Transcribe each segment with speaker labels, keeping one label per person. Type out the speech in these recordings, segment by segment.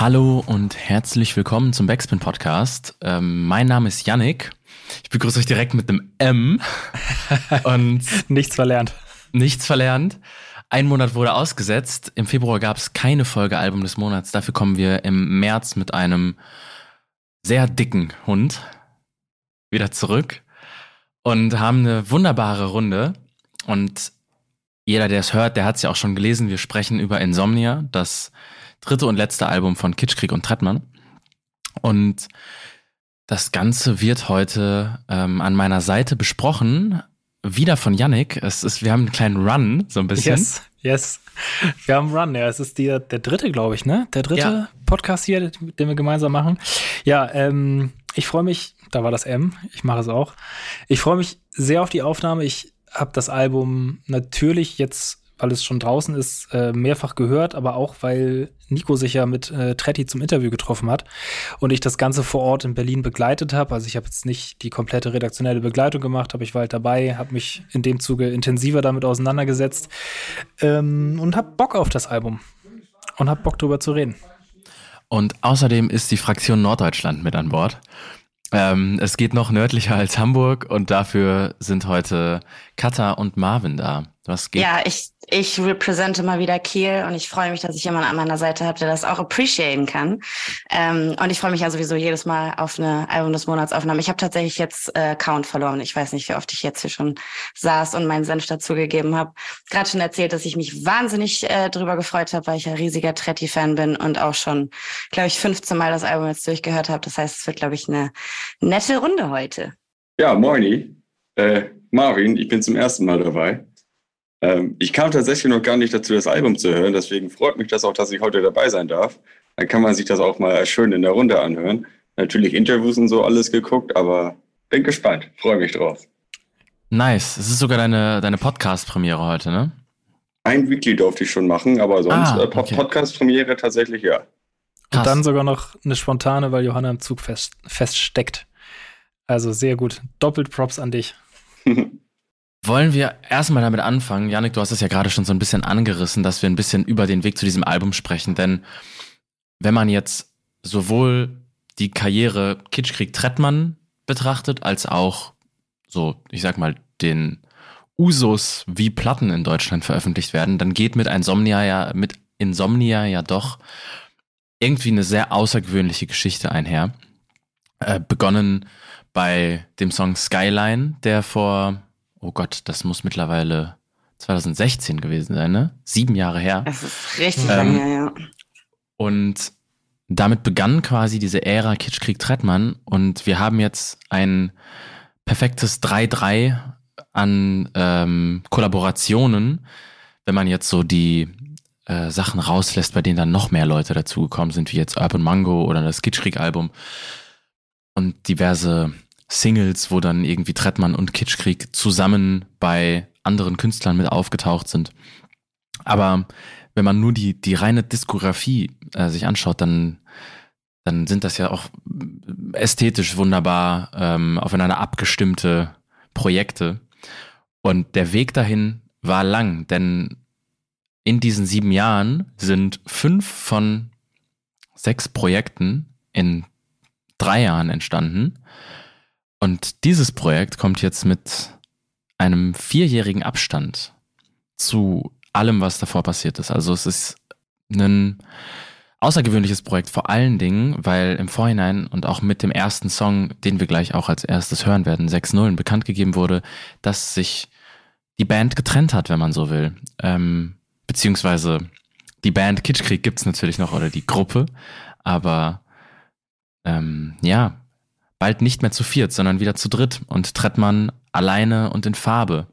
Speaker 1: Hallo und herzlich willkommen zum Backspin Podcast. Ähm, mein Name ist Yannick. Ich begrüße euch direkt mit einem M und
Speaker 2: Nichts verlernt.
Speaker 1: nichts verlernt. Ein Monat wurde ausgesetzt. Im Februar gab es keine Folge Album des Monats. Dafür kommen wir im März mit einem sehr dicken Hund wieder zurück und haben eine wunderbare Runde. Und jeder, der es hört, der hat es ja auch schon gelesen. Wir sprechen über Insomnia, das dritte und letzte Album von Kitschkrieg und Trettmann. Und das Ganze wird heute ähm, an meiner Seite besprochen. Wieder von Yannick. Es ist, wir haben einen kleinen Run, so ein bisschen.
Speaker 2: Yes, yes. Wir haben Run, ja. Es ist die, der dritte, glaube ich, ne? Der dritte
Speaker 1: Ja.
Speaker 2: Podcast hier, den wir gemeinsam machen. Ja, ähm, ich freue mich, da war das M, ich mache es auch. Ich freue mich sehr auf die Aufnahme. Ich habe das Album natürlich jetzt, weil es schon draußen ist, äh, mehrfach gehört, aber auch, weil Nico sich ja mit äh, Tretti zum Interview getroffen hat und ich das Ganze vor Ort in Berlin begleitet habe. Also ich habe jetzt nicht die komplette redaktionelle Begleitung gemacht, aber ich war halt dabei, habe mich in dem Zuge intensiver damit auseinandergesetzt ähm, und habe Bock auf das Album und habe Bock drüber zu reden.
Speaker 1: Und außerdem ist die Fraktion Norddeutschland mit an Bord. Ähm, es geht noch nördlicher als Hamburg und dafür sind heute Katha und Marvin da. Was geht?
Speaker 3: Ja, ich, ich represente mal wieder Kiel und ich freue mich, dass ich jemanden an meiner Seite habe, der das auch appreciaten kann. Ähm, und ich freue mich ja sowieso jedes Mal auf eine Album des Monats Aufnahme. Ich habe tatsächlich jetzt äh, Count verloren. Ich weiß nicht, wie oft ich jetzt hier schon saß und meinen Senf dazugegeben habe. Gerade schon erzählt, dass ich mich wahnsinnig äh, drüber gefreut habe, weil ich ja riesiger Tretti-Fan bin und auch schon, glaube ich, 15 Mal das Album jetzt durchgehört habe. Das heißt, es wird, glaube ich, eine nette Runde heute.
Speaker 4: Ja, moini. Äh, Marvin, ich bin zum ersten Mal dabei. Ähm, ich kam tatsächlich noch gar nicht dazu, das Album zu hören, deswegen freut mich das auch, dass ich heute dabei sein darf. Dann kann man sich das auch mal schön in der Runde anhören. Natürlich Interviews und so alles geguckt, aber bin gespannt, freue mich drauf.
Speaker 1: Nice. Es ist sogar deine, deine Podcast-Premiere heute, ne?
Speaker 4: Ein Weekly durfte ich schon machen, aber sonst
Speaker 1: Ah,
Speaker 4: äh,
Speaker 1: okay.
Speaker 4: Podcast-Premiere tatsächlich ja.
Speaker 1: Krass.
Speaker 2: Und dann sogar noch eine spontane, weil Johanna im Zug fest, feststeckt. Also sehr gut. Doppelt Props an dich.
Speaker 1: Wollen wir erstmal damit anfangen? Janik, du hast es ja gerade schon so ein bisschen angerissen, dass wir ein bisschen über den Weg zu diesem Album sprechen. Denn wenn man jetzt sowohl die Karriere Kitschkrieg Trettmann betrachtet, als auch so, ich sag mal, den Usus, wie Platten in Deutschland veröffentlicht werden, dann geht mit Insomnia ja, mit Insomnia ja doch irgendwie eine sehr außergewöhnliche Geschichte einher. Äh, begonnen bei dem Song Skyline, der vor, oh Gott, das muss mittlerweile 2016 gewesen sein, ne? Sieben Jahre her.
Speaker 3: Es ist richtig
Speaker 1: Ähm,
Speaker 3: lange, ja.
Speaker 1: Und damit begann quasi diese Ära Kitschkrieg Trettmann und wir haben jetzt ein perfektes 3-3 an ähm, Kollaborationen, wenn man jetzt so die äh, Sachen rauslässt, bei denen dann noch mehr Leute dazugekommen sind, wie jetzt Urban Mango oder das Kitschkrieg-Album und diverse Singles, wo dann irgendwie Trettmann und Kitschkrieg zusammen bei anderen Künstlern mit aufgetaucht sind. Aber wenn man nur die, die reine Diskografie äh, sich anschaut, dann, dann sind das ja auch ästhetisch wunderbar ähm, aufeinander abgestimmte Projekte. Und der Weg dahin war lang, denn in diesen sieben Jahren sind fünf von sechs Projekten in drei Jahren entstanden. Und dieses Projekt kommt jetzt mit einem vierjährigen Abstand zu allem, was davor passiert ist. Also es ist ein außergewöhnliches Projekt, vor allen Dingen, weil im Vorhinein und auch mit dem ersten Song, den wir gleich auch als erstes hören werden, 6-0, bekannt gegeben wurde, dass sich die Band getrennt hat, wenn man so will. Ähm, beziehungsweise die Band Kitschkrieg gibt's natürlich noch oder die Gruppe, aber ähm, ja, bald nicht mehr zu viert, sondern wieder zu dritt und Trettmann alleine und in Farbe.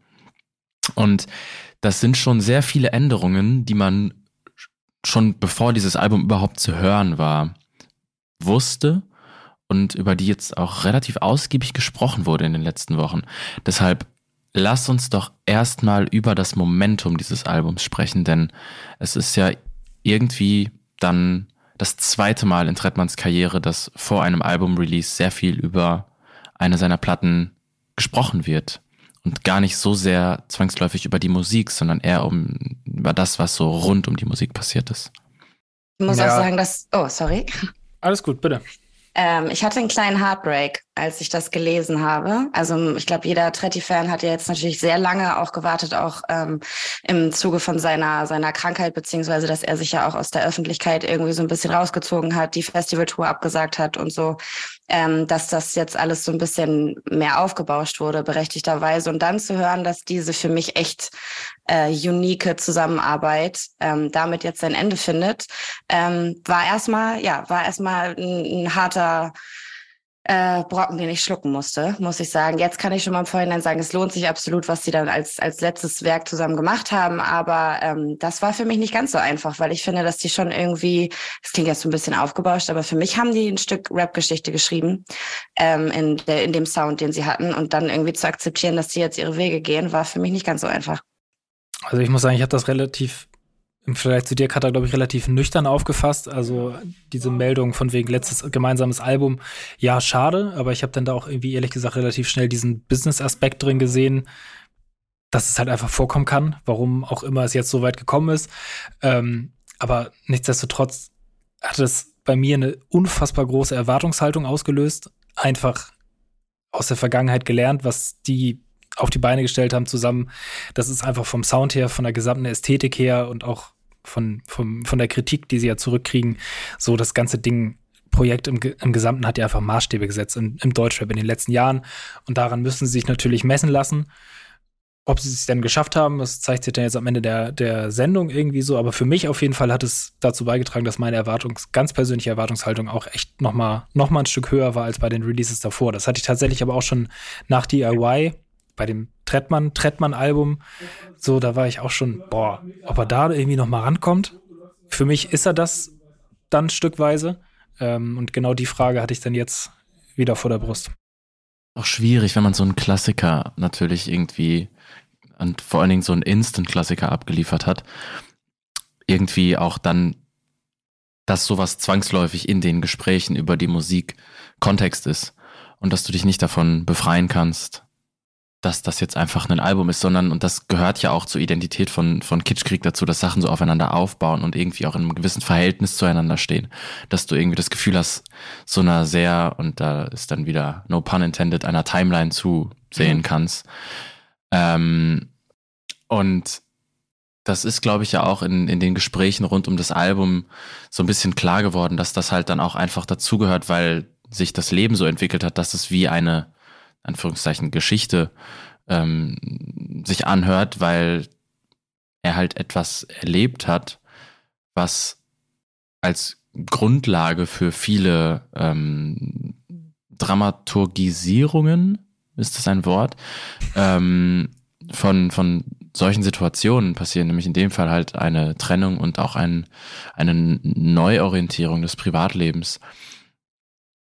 Speaker 1: Und das sind schon sehr viele Änderungen, die man schon bevor dieses Album überhaupt zu hören war, wusste und über die jetzt auch relativ ausgiebig gesprochen wurde in den letzten Wochen. Deshalb lass uns doch erstmal über das Momentum dieses Albums sprechen, denn es ist ja irgendwie dann das zweite Mal in Trettmanns Karriere, dass vor einem Album-Release sehr viel über eine seiner Platten gesprochen wird. Und gar nicht so sehr zwangsläufig über die Musik, sondern eher um, über das, was so rund um die Musik passiert ist.
Speaker 3: Ich muss ja. auch sagen, dass. Oh, sorry.
Speaker 2: Alles gut, bitte.
Speaker 3: Ähm, ich hatte einen kleinen Heartbreak, als ich das gelesen habe. Also ich glaube, jeder Tretti-Fan hat ja jetzt natürlich sehr lange auch gewartet, auch ähm, im Zuge von seiner, seiner Krankheit, beziehungsweise dass er sich ja auch aus der Öffentlichkeit irgendwie so ein bisschen rausgezogen hat, die Festivaltour abgesagt hat und so ähm, dass das jetzt alles so ein bisschen mehr aufgebauscht wurde, berechtigterweise. Und dann zu hören, dass diese für mich echt äh, unique Zusammenarbeit ähm, damit jetzt sein Ende findet, ähm, war erstmal, ja, war erstmal ein, ein harter äh, Brocken, den ich schlucken musste, muss ich sagen. Jetzt kann ich schon mal im Vorhinein sagen, es lohnt sich absolut, was sie dann als, als letztes Werk zusammen gemacht haben. Aber ähm, das war für mich nicht ganz so einfach, weil ich finde, dass die schon irgendwie, das klingt jetzt so ein bisschen aufgebauscht, aber für mich haben die ein Stück Rap-Geschichte geschrieben ähm, in, der, in dem Sound, den sie hatten. Und dann irgendwie zu akzeptieren, dass sie jetzt ihre Wege gehen, war für mich nicht ganz so einfach.
Speaker 2: Also ich muss sagen, ich habe das relativ im Vergleich zu dir, Katha, glaube ich, relativ nüchtern aufgefasst. Also diese Meldung von wegen letztes gemeinsames Album, ja, schade, aber ich habe dann da auch irgendwie ehrlich gesagt relativ schnell diesen Business-Aspekt drin gesehen, dass es halt einfach vorkommen kann, warum auch immer es jetzt so weit gekommen ist. Ähm, aber nichtsdestotrotz hat es bei mir eine unfassbar große Erwartungshaltung ausgelöst. Einfach aus der Vergangenheit gelernt, was die auf die Beine gestellt haben zusammen. Das ist einfach vom Sound her, von der gesamten Ästhetik her und auch von, von, von der Kritik, die sie ja zurückkriegen, so das ganze Ding, Projekt im, im Gesamten hat ja einfach Maßstäbe gesetzt im, im Deutschrap in den letzten Jahren. Und daran müssen sie sich natürlich messen lassen. Ob sie es denn geschafft haben, das zeigt sich dann jetzt am Ende der, der Sendung irgendwie so. Aber für mich auf jeden Fall hat es dazu beigetragen, dass meine Erwartungs-, ganz persönliche Erwartungshaltung auch echt nochmal noch mal ein Stück höher war als bei den Releases davor. Das hatte ich tatsächlich aber auch schon nach DIY bei dem Trettmann, Trettmann-Album, so, da war ich auch schon, boah, ob er da irgendwie noch mal rankommt. Für mich ist er das dann stückweise. Ähm, und genau die Frage hatte ich dann jetzt wieder vor der Brust.
Speaker 1: Auch schwierig, wenn man so einen Klassiker natürlich irgendwie und vor allen Dingen so einen Instant-Klassiker abgeliefert hat, irgendwie auch dann, dass sowas zwangsläufig in den Gesprächen über die Musik Kontext ist und dass du dich nicht davon befreien kannst, dass das jetzt einfach ein Album ist, sondern, und das gehört ja auch zur Identität von, von Kitschkrieg dazu, dass Sachen so aufeinander aufbauen und irgendwie auch in einem gewissen Verhältnis zueinander stehen. Dass du irgendwie das Gefühl hast, so einer sehr, und da ist dann wieder, no pun intended, einer Timeline zu sehen mhm. kannst. Ähm, und das ist, glaube ich, ja auch in, in den Gesprächen rund um das Album so ein bisschen klar geworden, dass das halt dann auch einfach dazugehört, weil sich das Leben so entwickelt hat, dass es wie eine Anführungszeichen Geschichte ähm, sich anhört, weil er halt etwas erlebt hat, was als Grundlage für viele ähm, Dramaturgisierungen, ist das ein Wort, ähm, von, von solchen Situationen passieren, nämlich in dem Fall halt eine Trennung und auch ein, eine Neuorientierung des Privatlebens.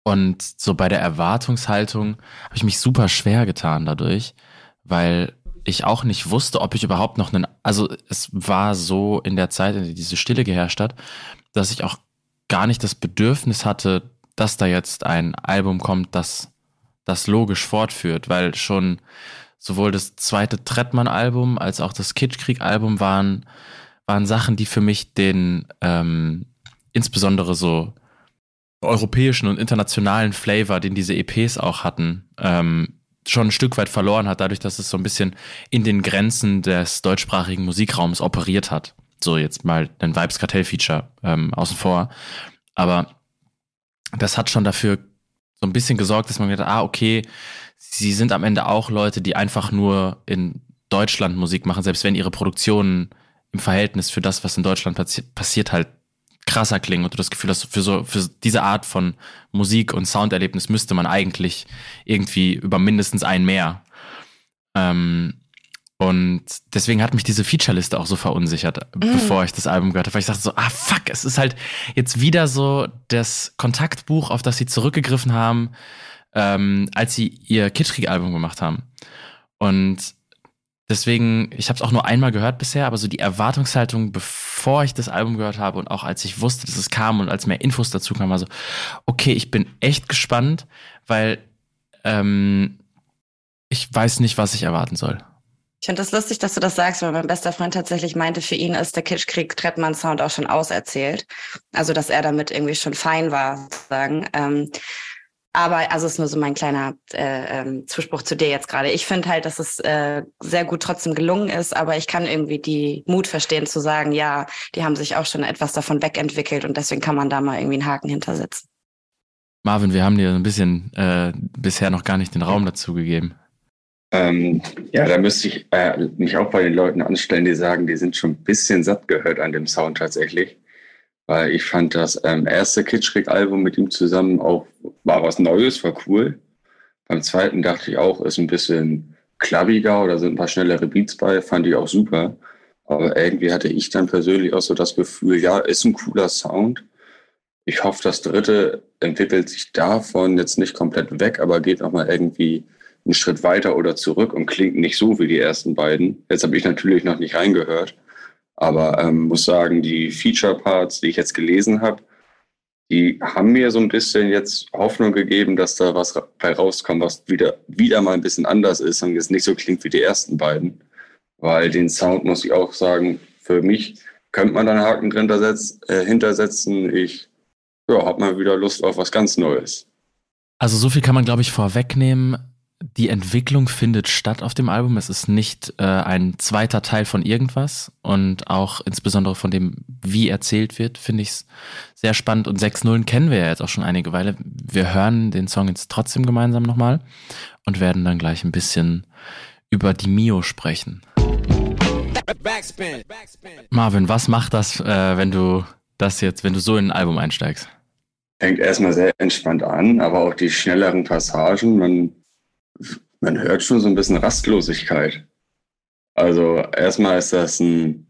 Speaker 1: Und so bei der Erwartungshaltung habe ich mich super schwer getan dadurch, weil ich auch nicht wusste, ob ich überhaupt noch einen, also es war so in der Zeit, in der diese Stille geherrscht hat, dass ich auch gar nicht das Bedürfnis hatte, dass da jetzt ein Album kommt, das das logisch fortführt, weil schon sowohl das zweite Trettmann-Album als auch das Kitschkrieg-Album waren, waren Sachen, die für mich den ähm, insbesondere so europäischen und internationalen Flavor, den diese EPs auch hatten, ähm, schon ein Stück weit verloren hat, dadurch, dass es so ein bisschen in den Grenzen des deutschsprachigen Musikraums operiert hat. So jetzt mal ein Vibes Kartell Feature ähm, außen vor. Aber das hat schon dafür so ein bisschen gesorgt, dass man gedacht, ah, okay, sie sind am Ende auch Leute, die einfach nur in Deutschland Musik machen, selbst wenn ihre Produktionen im Verhältnis für das, was in Deutschland passi passiert, halt krasser klingen und du das Gefühl hast, für so, für diese Art von Musik und Sounderlebnis müsste man eigentlich irgendwie über mindestens ein mehr. Ähm, Und deswegen hat mich diese Featureliste auch so verunsichert, mm. bevor ich das Album gehört habe, weil ich dachte so, ah fuck, es ist halt jetzt wieder so das Kontaktbuch, auf das sie zurückgegriffen haben, ähm, als sie ihr Kitschkrieg-Album gemacht haben. Und deswegen, ich habe es auch nur einmal gehört bisher, aber so die Erwartungshaltung, bevor ich das Album gehört habe und auch als ich wusste, dass es kam und als mehr Infos dazu kamen, war so, okay, ich bin echt gespannt, weil ähm, ich weiß nicht, was ich erwarten soll.
Speaker 3: Ich finde das lustig, dass du das sagst, weil mein bester Freund tatsächlich meinte, für ihn ist der Kitschkrieg-Trettmann-Sound auch schon auserzählt. Also, dass er damit irgendwie schon fein war, sozusagen. Ähm, aber also ist nur so mein kleiner äh, ähm, Zuspruch zu dir jetzt gerade. Ich finde halt, dass es äh, sehr gut trotzdem gelungen ist, aber ich kann irgendwie die Mut verstehen zu sagen, ja, die haben sich auch schon etwas davon wegentwickelt und deswegen kann man da mal irgendwie einen Haken hintersetzen.
Speaker 1: Marvin, wir haben dir ein bisschen äh, bisher noch gar nicht den Raum dazu gegeben.
Speaker 4: Ähm, ja, da müsste ich äh, mich auch bei den Leuten anstellen, die sagen, die sind schon ein bisschen satt gehört an dem Sound tatsächlich. Weil ich fand das ähm, erste Kitschkrieg-Album mit ihm zusammen auch, war was Neues, war cool. Beim zweiten dachte ich auch, ist ein bisschen klappiger oder sind ein paar schnellere Beats bei, fand ich auch super. Aber irgendwie hatte ich dann persönlich auch so das Gefühl, ja, ist ein cooler Sound. Ich hoffe, das dritte entwickelt sich davon jetzt nicht komplett weg, aber geht nochmal irgendwie einen Schritt weiter oder zurück und klingt nicht so wie die ersten beiden. Jetzt habe ich natürlich noch nicht reingehört, aber ähm, muss sagen, die Feature-Parts, die ich jetzt gelesen habe, die haben mir so ein bisschen jetzt Hoffnung gegeben, dass da was bei rauskommt, was wieder, wieder mal ein bisschen anders ist und jetzt nicht so klingt wie die ersten beiden. Weil den Sound, muss ich auch sagen, für mich könnte man da einen Haken drin äh, hintersetzen. Ich ja, habe mal wieder Lust auf was ganz Neues.
Speaker 1: Also so viel kann man, glaube ich, vorwegnehmen die Entwicklung findet statt auf dem Album. Es ist nicht äh, ein zweiter Teil von irgendwas und auch insbesondere von dem, wie erzählt wird, finde ich es sehr spannend. Und 6.0 kennen wir ja jetzt auch schon einige Weile. Wir hören den Song jetzt trotzdem gemeinsam nochmal und werden dann gleich ein bisschen über die Mio sprechen. Marvin, was macht das, äh, wenn du das jetzt, wenn du so in ein Album einsteigst?
Speaker 4: Fängt erstmal sehr entspannt an, aber auch die schnelleren Passagen, man man hört schon so ein bisschen Rastlosigkeit. Also erstmal ist das ein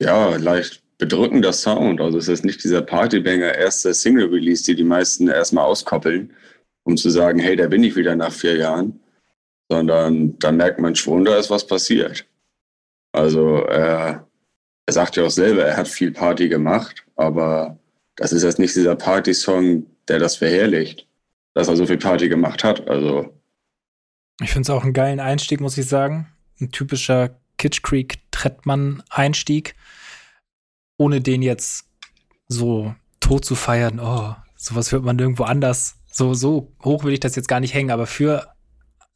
Speaker 4: ja leicht bedrückender Sound. Also es ist nicht dieser Partybanger erste Single Release, die die meisten erstmal auskoppeln, um zu sagen, hey, da bin ich wieder nach vier Jahren, sondern da merkt man schon, da ist was passiert. Also er, er sagt ja auch selber, er hat viel Party gemacht, aber das ist jetzt nicht dieser Party-Song, der das verherrlicht, dass er so viel Party gemacht hat. Also
Speaker 2: ich finde es auch einen geilen Einstieg, muss ich sagen. Ein typischer Kitsch Creek Trettmann-Einstieg. Ohne den jetzt so tot zu feiern. Oh, sowas hört man irgendwo anders. So, so hoch will ich das jetzt gar nicht hängen, aber für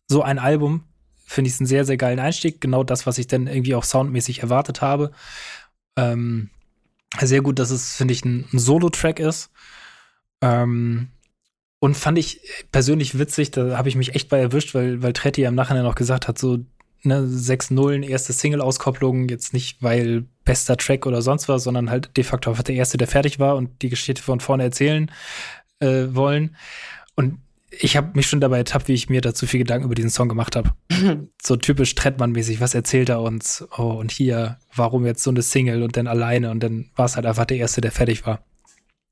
Speaker 2: so ein Album finde ich es einen sehr, sehr geilen Einstieg. Genau das, was ich dann irgendwie auch soundmäßig erwartet habe. Ähm, sehr gut, dass es, finde ich, ein, ein Solo-Track ist. Ähm, und fand ich persönlich witzig, da habe ich mich echt bei erwischt, weil, weil Tretti am Nachhinein noch gesagt hat, so ne, 6-0, erste Single-Auskopplung, jetzt nicht, weil bester Track oder sonst was, sondern halt de facto einfach der erste, der fertig war und die Geschichte von vorne erzählen äh, wollen. Und ich habe mich schon dabei ertappt, wie ich mir da zu viel Gedanken über diesen Song gemacht habe. so typisch Trettmann-mäßig, was erzählt er uns? Oh, und hier, warum jetzt so eine Single und dann alleine? Und dann war es halt einfach der erste, der fertig war.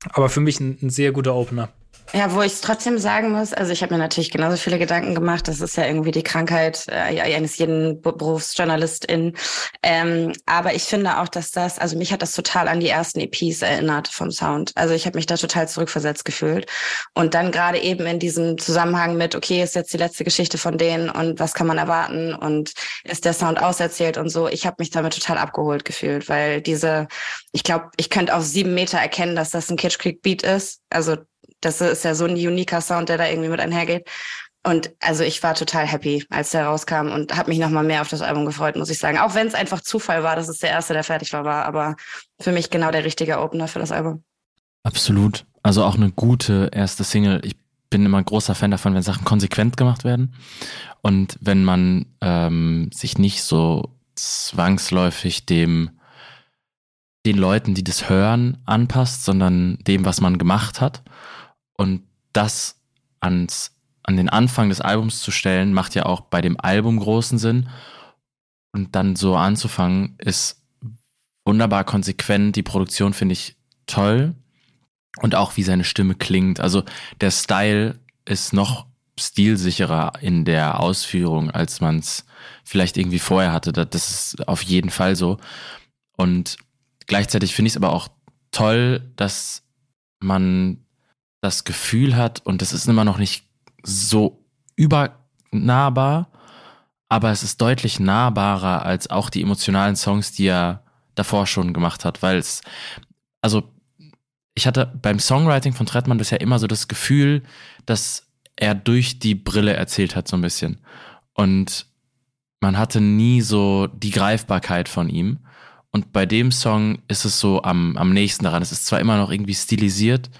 Speaker 2: Aber für mich ein, ein sehr guter Opener.
Speaker 3: Ja, wo ich trotzdem sagen muss, also ich habe mir natürlich genauso viele Gedanken gemacht. Das ist ja irgendwie die Krankheit äh, eines jeden Berufsjournalistin. Ähm, aber ich finde auch, dass das, also mich hat das total an die ersten EPs erinnert vom Sound. Also ich habe mich da total zurückversetzt gefühlt. Und dann gerade eben in diesem Zusammenhang mit, okay, ist jetzt die letzte Geschichte von denen und was kann man erwarten und ist der Sound auserzählt und so. Ich habe mich damit total abgeholt gefühlt, weil diese, ich glaube, ich könnte auf sieben Meter erkennen, dass das ein Kitsch Creek Beat ist. Also das ist ja so ein uniker Sound, der da irgendwie mit einhergeht. Und also ich war total happy, als der rauskam und habe mich nochmal mehr auf das Album gefreut, muss ich sagen. Auch wenn es einfach Zufall war, dass es der erste, der fertig war, war, aber für mich genau der richtige Opener für das Album.
Speaker 1: Absolut. Also auch eine gute erste Single. Ich bin immer ein großer Fan davon, wenn Sachen konsequent gemacht werden und wenn man ähm, sich nicht so zwangsläufig dem den Leuten, die das hören, anpasst, sondern dem, was man gemacht hat. Und das ans, an den Anfang des Albums zu stellen, macht ja auch bei dem Album großen Sinn. und dann so anzufangen, ist wunderbar konsequent. Die Produktion finde ich toll. Und auch wie seine Stimme klingt. Also der Style ist noch stilsicherer in der Ausführung, als man es vielleicht irgendwie vorher hatte. Das ist auf jeden Fall so. Und gleichzeitig finde ich es aber auch toll, dass man das Gefühl hat, und das ist immer noch nicht so übernahbar, aber es ist deutlich nahbarer als auch die emotionalen Songs, die er davor schon gemacht hat, weil es, also ich hatte beim Songwriting von Trettmann bisher immer so das Gefühl, dass er durch die Brille erzählt hat, so ein bisschen. Und man hatte nie so die Greifbarkeit von ihm. Und bei dem Song ist es so am, am nächsten daran. Es ist zwar immer noch irgendwie stilisiert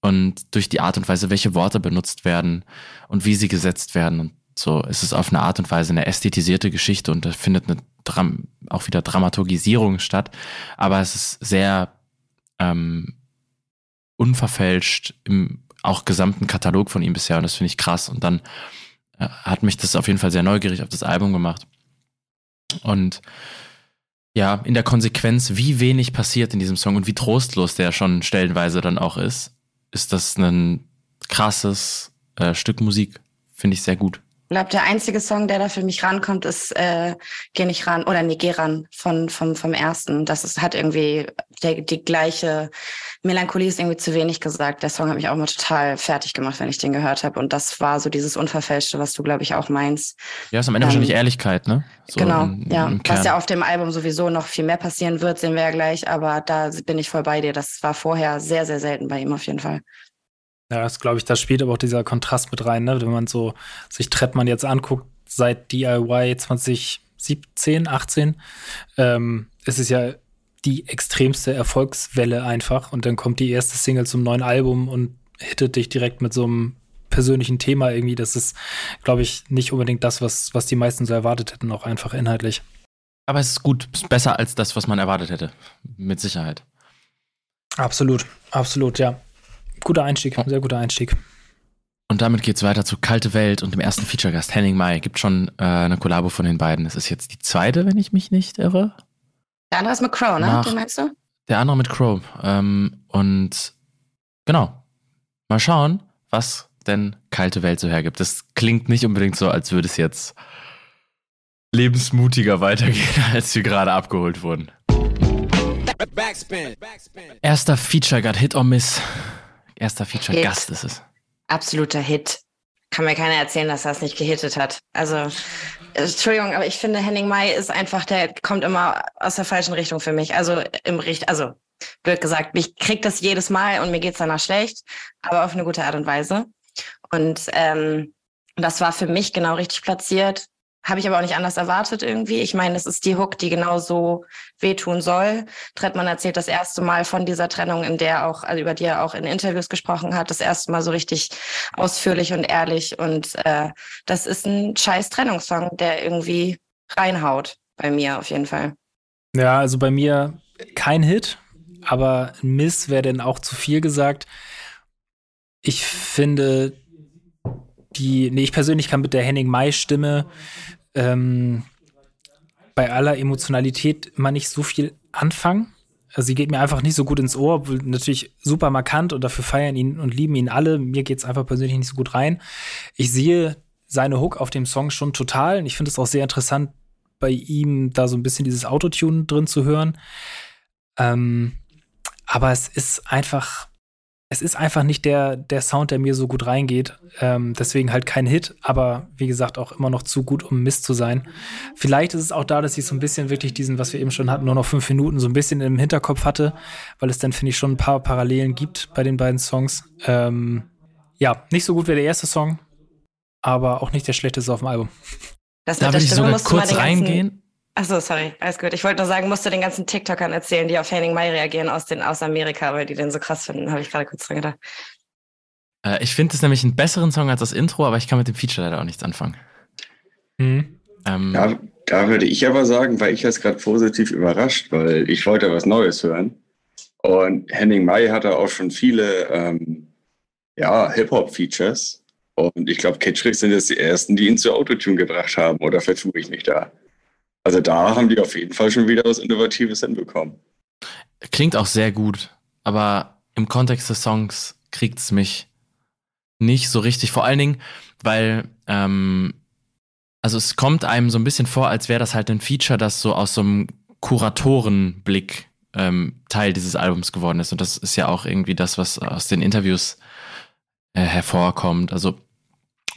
Speaker 1: und durch die Art und Weise, welche Worte benutzt werden und wie sie gesetzt werden und so ist es auf eine Art und Weise eine ästhetisierte Geschichte und da findet eine Dram auch wieder Dramaturgisierung statt. Aber es ist sehr ähm, unverfälscht im auch gesamten Katalog von ihm bisher und das finde ich krass. Und dann äh, hat mich das auf jeden Fall sehr neugierig auf das Album gemacht. Und ja, in der Konsequenz, wie wenig passiert in diesem Song und wie trostlos der schon stellenweise dann auch ist, ist das ein krasses äh, Stück Musik. Finde ich sehr gut.
Speaker 3: Ich glaube, der einzige Song, der da für mich rankommt, ist äh, Geh nicht ran oder Nee, geh ran von, vom, vom ersten. Das ist, hat irgendwie der, die gleiche Melancholie ist irgendwie zu wenig gesagt. Der Song hat mich auch mal total fertig gemacht, wenn ich den gehört habe. Und das war so dieses Unverfälschte, was du, glaube ich, auch meinst.
Speaker 1: Ja, ist am Ende ähm, wahrscheinlich Ehrlichkeit, ne?
Speaker 3: So genau, in, ja. Was ja auf dem Album sowieso noch viel mehr passieren wird, sehen wir ja gleich. Aber da bin ich voll bei dir. Das war vorher sehr, sehr selten bei ihm auf jeden Fall.
Speaker 2: Ja, das glaube ich, da spielt aber auch dieser Kontrast mit rein, ne? Wenn man so sich Trettmann jetzt anguckt, seit DIY 2017, 18, ähm, ist es ja die extremste Erfolgswelle einfach und dann kommt die erste Single zum neuen Album und hittet dich direkt mit so einem persönlichen Thema irgendwie. Das ist, glaube ich, nicht unbedingt das, was, was die meisten so erwartet hätten, auch einfach inhaltlich.
Speaker 1: Aber es ist gut, ist besser als das, was man erwartet hätte. Mit Sicherheit.
Speaker 2: Absolut, absolut, ja. Guter Einstieg, sehr guter Einstieg.
Speaker 1: Und damit geht's weiter zu Kalte Welt und dem ersten Feature-Gast, Henning Mai. Gibt schon äh, eine Kollabo von den beiden. Es ist jetzt die zweite, wenn ich mich nicht irre.
Speaker 3: Der andere ist mit Crow, ne? Nach, Den meinst du?
Speaker 1: Der andere mit Crow. Ähm, und genau. Mal schauen, was denn Kalte Welt so hergibt. Das klingt nicht unbedingt so, als würde es jetzt lebensmutiger weitergehen, als wir gerade abgeholt wurden. Backspin. Erster Feature-Gast, Hit or Miss. Erster Feature-Gast ist es.
Speaker 3: Absoluter Hit. Kann mir keiner erzählen, dass er es nicht gehittet hat. Also, Entschuldigung, aber ich finde, Henning Mai ist einfach, der kommt immer aus der falschen Richtung für mich. Also, im Richt, also, blöd gesagt, ich krieg das jedes Mal und mir geht's danach schlecht, aber auf eine gute Art und Weise. Und ähm, das war für mich genau richtig platziert. Habe ich aber auch nicht anders erwartet irgendwie. Ich meine, es ist die Hook, die genau so wehtun soll. Trettmann erzählt das erste Mal von dieser Trennung, in der auch, also über die er auch in Interviews gesprochen hat, das erste Mal so richtig ausführlich und ehrlich. Und äh, das ist ein scheiß Trennungssong, der irgendwie reinhaut. Bei mir auf jeden Fall.
Speaker 2: Ja, also bei mir kein Hit, aber Miss wäre denn auch zu viel gesagt. Ich finde, die, nee, ich persönlich kann mit der Henning Mai-Stimme ähm, bei aller Emotionalität immer nicht so viel anfangen. Also sie geht mir einfach nicht so gut ins Ohr, natürlich super markant und dafür feiern ihn und lieben ihn alle. Mir geht es einfach persönlich nicht so gut rein. Ich sehe seine Hook auf dem Song schon total und ich finde es auch sehr interessant, bei ihm da so ein bisschen dieses Autotune drin zu hören. Ähm, aber es ist einfach, es ist einfach nicht der, der Sound, der mir so gut reingeht. Ähm, deswegen halt kein Hit, aber wie gesagt auch immer noch zu gut, um Mist zu sein. Vielleicht ist es auch da, dass ich so ein bisschen wirklich diesen, was wir eben schon hatten, nur noch fünf Minuten so ein bisschen im Hinterkopf hatte, weil es dann, finde ich, schon ein paar Parallelen gibt bei den beiden Songs. Ähm, ja, nicht so gut wie der erste Song, aber auch nicht der schlechteste auf dem Album.
Speaker 3: Das
Speaker 1: da würde ich sogar kurz reingehen.
Speaker 3: Achso, sorry, alles gut. Ich wollte nur sagen, musst du den ganzen TikTokern erzählen, die auf Henning Mai reagieren aus, den, aus Amerika, weil die den so krass finden, habe ich gerade kurz dran gedacht.
Speaker 1: Äh, ich finde es nämlich einen besseren Song als das Intro, aber ich kann mit dem Feature leider auch nichts anfangen.
Speaker 4: Mhm. Ähm, da, da würde ich aber sagen, weil ich jetzt gerade positiv überrascht, weil ich wollte was Neues hören. Und Henning Mai hatte auch schon viele ähm, ja, Hip-Hop-Features. Und ich glaube, Kitschrich sind jetzt die ersten, die ihn zu Autotune gebracht haben, oder vertue ich mich da? Also da haben die auf jeden Fall schon wieder was Innovatives hinbekommen.
Speaker 1: Klingt auch sehr gut, aber im Kontext des Songs kriegt es mich nicht so richtig. Vor allen Dingen, weil, ähm, also es kommt einem so ein bisschen vor, als wäre das halt ein Feature, das so aus so einem Kuratorenblick ähm, Teil dieses Albums geworden ist. Und das ist ja auch irgendwie das, was aus den Interviews äh, hervorkommt. Also,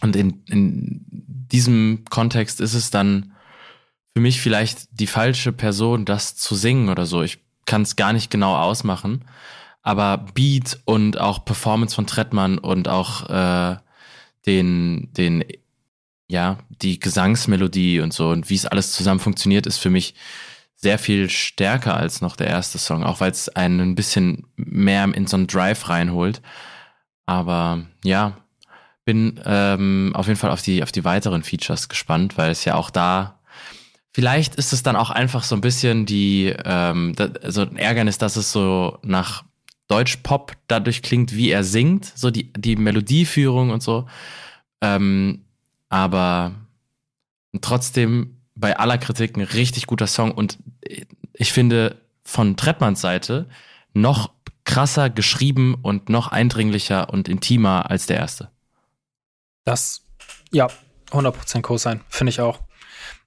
Speaker 1: und in, in diesem Kontext ist es dann für mich vielleicht die falsche Person, das zu singen oder so. Ich kann es gar nicht genau ausmachen. Aber Beat und auch Performance von Trettmann und auch äh, den, den, ja, die Gesangsmelodie und so und wie es alles zusammen funktioniert, ist für mich sehr viel stärker als noch der erste Song, auch weil es einen ein bisschen mehr in so einen Drive reinholt. Aber ja, bin ähm, auf jeden Fall auf die, auf die weiteren Features gespannt, weil es ja auch da Vielleicht ist es dann auch einfach so ein bisschen die, ähm, da, so ein Ärgernis, dass es so nach Deutsch-Pop dadurch klingt, wie er singt, so die, die Melodieführung und so. Ähm, aber trotzdem bei aller Kritik ein richtig guter Song und ich finde von Trettmanns Seite noch krasser geschrieben und noch eindringlicher und intimer als der erste.
Speaker 2: Das, ja, 100% Co-Sign, finde ich auch.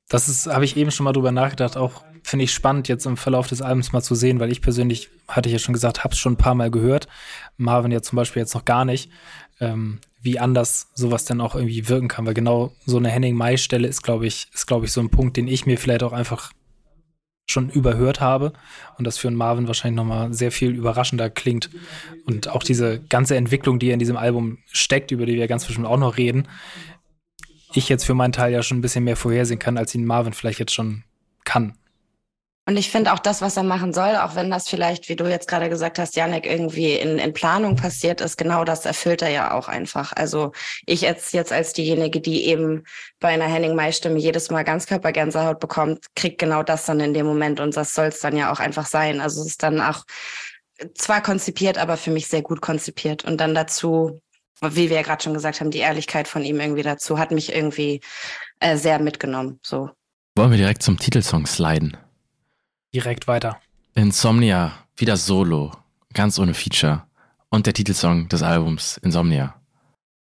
Speaker 2: Das ist, habe ich eben schon mal drüber nachgedacht, auch finde ich spannend, jetzt im Verlauf des Albums mal zu sehen, weil ich persönlich, hatte ich ja schon gesagt, habe es schon ein paar Mal gehört. Marvin ja zum Beispiel jetzt noch gar nicht. Ähm, wie anders sowas dann auch irgendwie wirken kann, weil genau so eine Henning-Mai-Stelle ist, glaube ich, ist, glaube ich, so ein Punkt, den ich mir vielleicht auch einfach schon überhört habe und das für einen Marvin wahrscheinlich nochmal sehr viel überraschender klingt. Und auch diese ganze Entwicklung, die in diesem Album steckt, über die wir ganz bestimmt auch noch reden, ich jetzt für meinen Teil ja schon ein bisschen mehr vorhersehen kann, als ihn Marvin vielleicht jetzt schon kann.
Speaker 3: Und ich finde auch das, was er machen soll, auch wenn das vielleicht, wie du jetzt gerade gesagt hast, Janik, irgendwie in, in Planung passiert ist, genau das erfüllt er ja auch einfach. Also ich jetzt, jetzt als diejenige, die eben bei einer Henning-Mai-Stimme jedes Mal Ganzkörpergänsehaut bekommt, kriegt genau das dann in dem Moment und das soll es dann ja auch einfach sein. Also es ist dann auch zwar konzipiert, aber für mich sehr gut konzipiert. Und dann dazu, wie wir ja gerade schon gesagt haben, die Ehrlichkeit von ihm irgendwie dazu hat mich irgendwie äh, sehr mitgenommen. So.
Speaker 1: Wollen wir direkt zum Titelsong sliden?
Speaker 2: direkt weiter.
Speaker 1: Insomnia, wieder solo, ganz ohne Feature. Und der Titelsong des Albums Insomnia.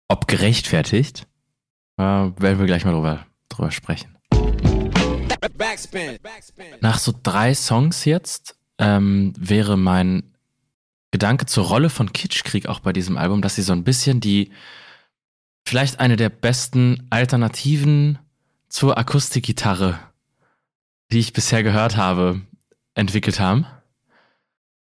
Speaker 1: Ob gerechtfertigt, äh, werden wir gleich mal drüber, drüber sprechen. Nach so drei Songs jetzt ähm, wäre mein Gedanke zur Rolle von Kitschkrieg auch bei diesem Album, dass sie so ein bisschen die, vielleicht eine der besten Alternativen zur Akustikgitarre, die ich bisher gehört habe, entwickelt haben.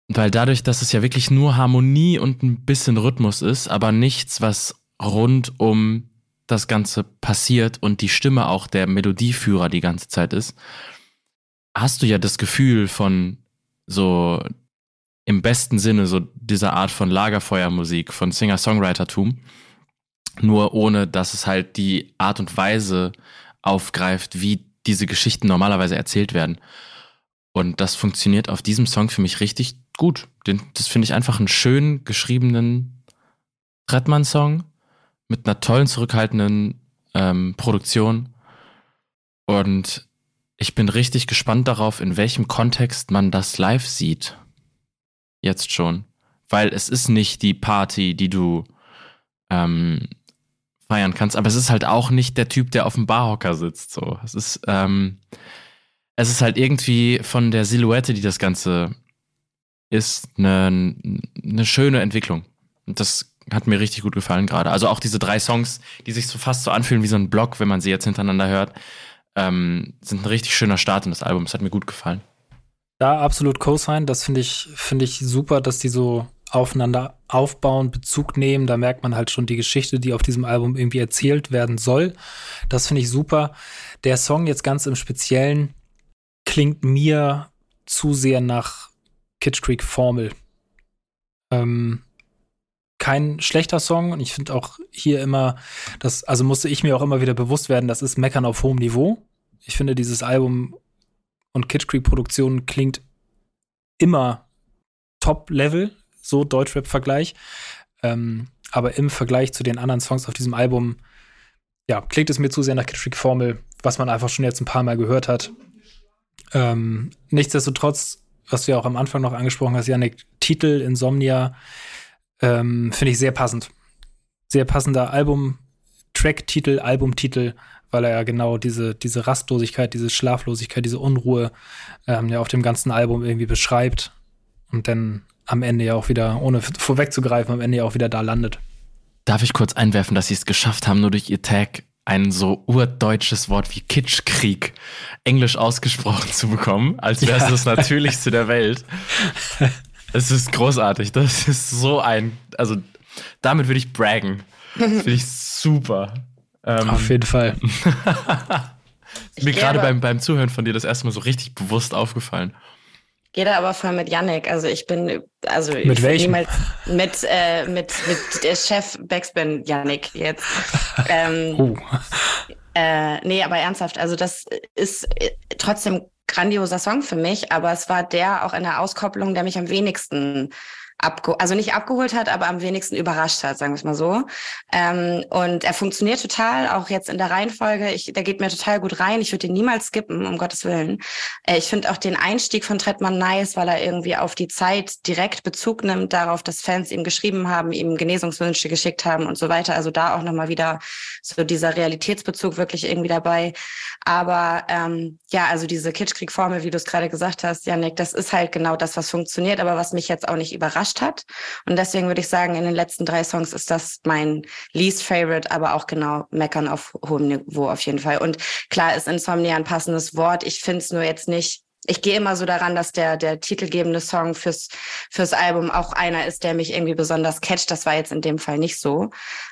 Speaker 1: Weil dadurch, dass es ja wirklich nur Harmonie und ein bisschen Rhythmus ist, aber nichts, was rund um das Ganze passiert und die Stimme auch der Melodieführer die ganze Zeit ist, hast du ja das Gefühl von so im besten Sinne so dieser Art von Lagerfeuermusik, von Singer-Songwritertum, nur ohne dass es halt die Art und Weise aufgreift, wie diese Geschichten normalerweise erzählt werden. Und das funktioniert auf diesem Song für mich richtig gut. Den, das finde ich einfach einen schön geschriebenen Trettmann-Song mit einer tollen, zurückhaltenden ähm, Produktion. Und ich bin richtig gespannt darauf, in welchem Kontext man das live sieht. Jetzt schon. Weil es ist nicht die Party, die du ähm, feiern kannst, aber es ist halt auch nicht der Typ, der auf dem Barhocker sitzt. So. Es ist, ähm, es ist halt irgendwie von der Silhouette, die das Ganze ist, eine, eine schöne Entwicklung. Und das hat mir richtig gut gefallen gerade. Also auch diese drei Songs, die sich so fast so anfühlen wie so ein Block, wenn man sie jetzt hintereinander hört, ähm, sind ein richtig schöner Start in das Album. Das hat mir gut gefallen.
Speaker 2: Ja, absolut Co-Sign. Das finde ich, finde ich super, dass die so aufeinander aufbauen, Bezug nehmen. Da merkt man halt schon die Geschichte, die auf diesem Album irgendwie erzählt werden soll. Das finde ich super. Der Song jetzt ganz im Speziellen, klingt mir zu sehr nach Kitsch Creek Formel. Ähm, kein schlechter Song und ich finde auch hier immer, das, also musste ich mir auch immer wieder bewusst werden, das ist Meckern auf hohem Niveau. Ich finde, dieses Album und Kitsch Creek Produktion klingt immer Top-Level, so Deutschrap-Vergleich. Ähm, aber im Vergleich zu den anderen Songs auf diesem Album, ja, klingt es mir zu sehr nach Kitsch Creek Formel, was man einfach schon jetzt ein paar Mal gehört hat. Ähm, nichtsdestotrotz, was du ja auch am Anfang noch angesprochen hast, Janik, Titel Insomnia, ähm, finde ich sehr passend. Sehr passender Album, Track-Titel, Albumtitel, weil er ja genau diese, diese Rastlosigkeit, diese Schlaflosigkeit, diese Unruhe ähm, ja auf dem ganzen Album irgendwie beschreibt und dann am Ende ja auch wieder, ohne vorwegzugreifen, am Ende ja auch wieder da landet.
Speaker 1: Darf ich kurz einwerfen, dass sie es geschafft haben, nur durch ihr Tag ein so urdeutsches Wort wie Kitschkrieg englisch ausgesprochen zu bekommen, als wäre es ja. das Natürlichste der Welt. Es ist großartig. Das ist so ein, also damit würde ich braggen. Finde ich super.
Speaker 2: Ähm, Auf jeden Fall.
Speaker 1: mir gerade beim, beim Zuhören von dir das erste Mal so richtig bewusst aufgefallen.
Speaker 3: Gehe da aber voll mit Yannick. Also ich bin, also
Speaker 2: mit welchem?
Speaker 3: mit, äh, mit, mit der Chef Backspin Yannick jetzt. ähm, oh. äh, nee, aber ernsthaft, also das ist äh, trotzdem grandioser Song für mich, aber es war der auch in der Auskopplung, der mich am wenigsten abge also nicht abgeholt hat, aber am wenigsten überrascht hat, sagen wir es mal so. Ähm, und er funktioniert total, auch jetzt in der Reihenfolge. Ich, der geht mir total gut rein. Ich würde den niemals skippen, um Gottes Willen. Äh, ich finde auch den Einstieg von Trettmann nice, weil er irgendwie auf die Zeit direkt Bezug nimmt, darauf, dass Fans ihm geschrieben haben, ihm Genesungswünsche geschickt haben und so weiter. Also da auch nochmal wieder so dieser Realitätsbezug wirklich irgendwie dabei. Aber ähm, ja, also diese Kitschkrieg-Formel, wie du es gerade gesagt hast, Janik, das ist halt genau das, was funktioniert, aber was mich jetzt auch nicht überrascht hat. Und deswegen würde ich sagen, in den letzten drei Songs ist das mein least favorite, aber auch genau meckern auf hohem Niveau auf jeden Fall. Und klar ist Insomnia ein passendes Wort. Ich finde es nur jetzt nicht ich gehe immer so daran, dass der, der titelgebende Song fürs, fürs Album auch einer ist, der mich irgendwie besonders catcht. Das war jetzt in dem Fall nicht so.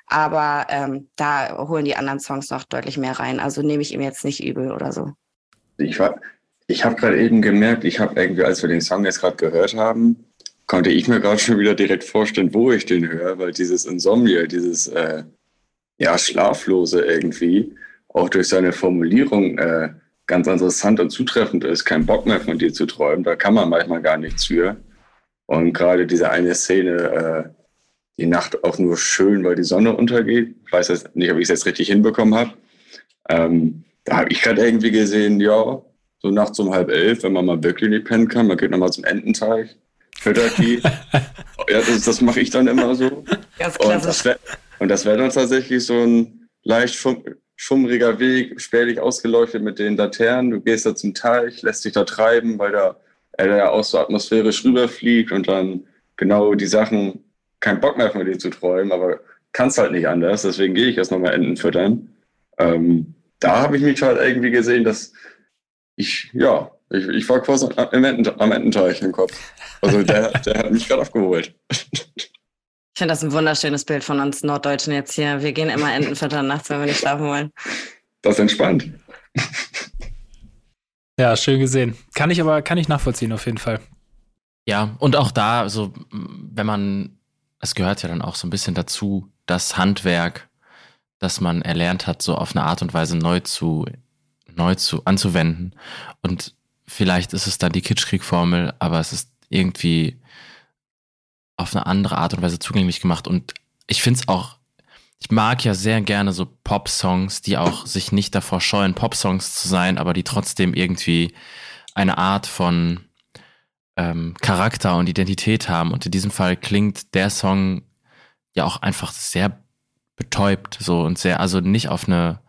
Speaker 3: Aber ähm, da holen die anderen Songs noch deutlich mehr rein. Also nehme ich ihm jetzt nicht übel oder so.
Speaker 4: Ich, ich habe gerade eben gemerkt, ich habe irgendwie, als wir den Song jetzt gerade gehört haben, konnte ich mir gerade schon wieder direkt vorstellen, wo ich den höre, weil dieses Insomnia, dieses äh, ja, Schlaflose irgendwie, auch durch seine Formulierung äh, ganz interessant und zutreffend ist, kein Bock mehr von dir zu träumen, da kann man manchmal gar nichts für. Und gerade diese eine Szene, äh, die Nacht auch nur schön, weil die Sonne untergeht. Ich weiß jetzt nicht, ob ich es jetzt richtig hinbekommen habe. Ähm, da habe ich gerade irgendwie gesehen, ja, so nachts um halb elf, wenn man mal wirklich nicht pennen kann, man geht nochmal zum Ententeich, Fedaki. ja, das, das mache ich dann immer so. Ganz klasse. Und das wäre wär dann tatsächlich so ein leicht schumm, schummriger Weg, spärlich ausgeleuchtet mit den Laternen. Du gehst da zum Teich, lässt dich da treiben, weil da er ja auch so atmosphärisch rüberfliegt und dann genau die Sachen, kein Bock mehr von dir zu träumen, aber kannst halt nicht anders. Deswegen gehe ich erst nochmal Enten füttern. Ähm, da habe ich mich halt irgendwie gesehen, dass ich, ja, ich, ich war quasi am Ententeich im Kopf. Also der, der hat mich gerade aufgeholt.
Speaker 3: Ich finde das ein wunderschönes Bild von uns Norddeutschen jetzt hier. Wir gehen immer Enten füttern nachts, wenn wir nicht schlafen wollen.
Speaker 4: Das ist entspannt.
Speaker 2: Ja, schön gesehen. Kann ich aber, kann ich nachvollziehen auf jeden Fall.
Speaker 1: Ja, und auch da, so, wenn man, es gehört ja dann auch so ein bisschen dazu, das Handwerk, das man erlernt hat, so auf eine Art und Weise neu zu, neu zu, anzuwenden. Und vielleicht ist es dann die Kitschkrieg-Formel, aber es ist irgendwie auf eine andere Art und Weise zugänglich gemacht. Und ich finde es auch, ich mag ja sehr gerne so Pop-Songs, die auch sich nicht davor scheuen, Pop-Songs zu sein, aber die trotzdem irgendwie eine Art von ähm, Charakter und Identität haben. Und in diesem Fall klingt der Song ja auch einfach sehr betäubt, so und sehr, also nicht auf eine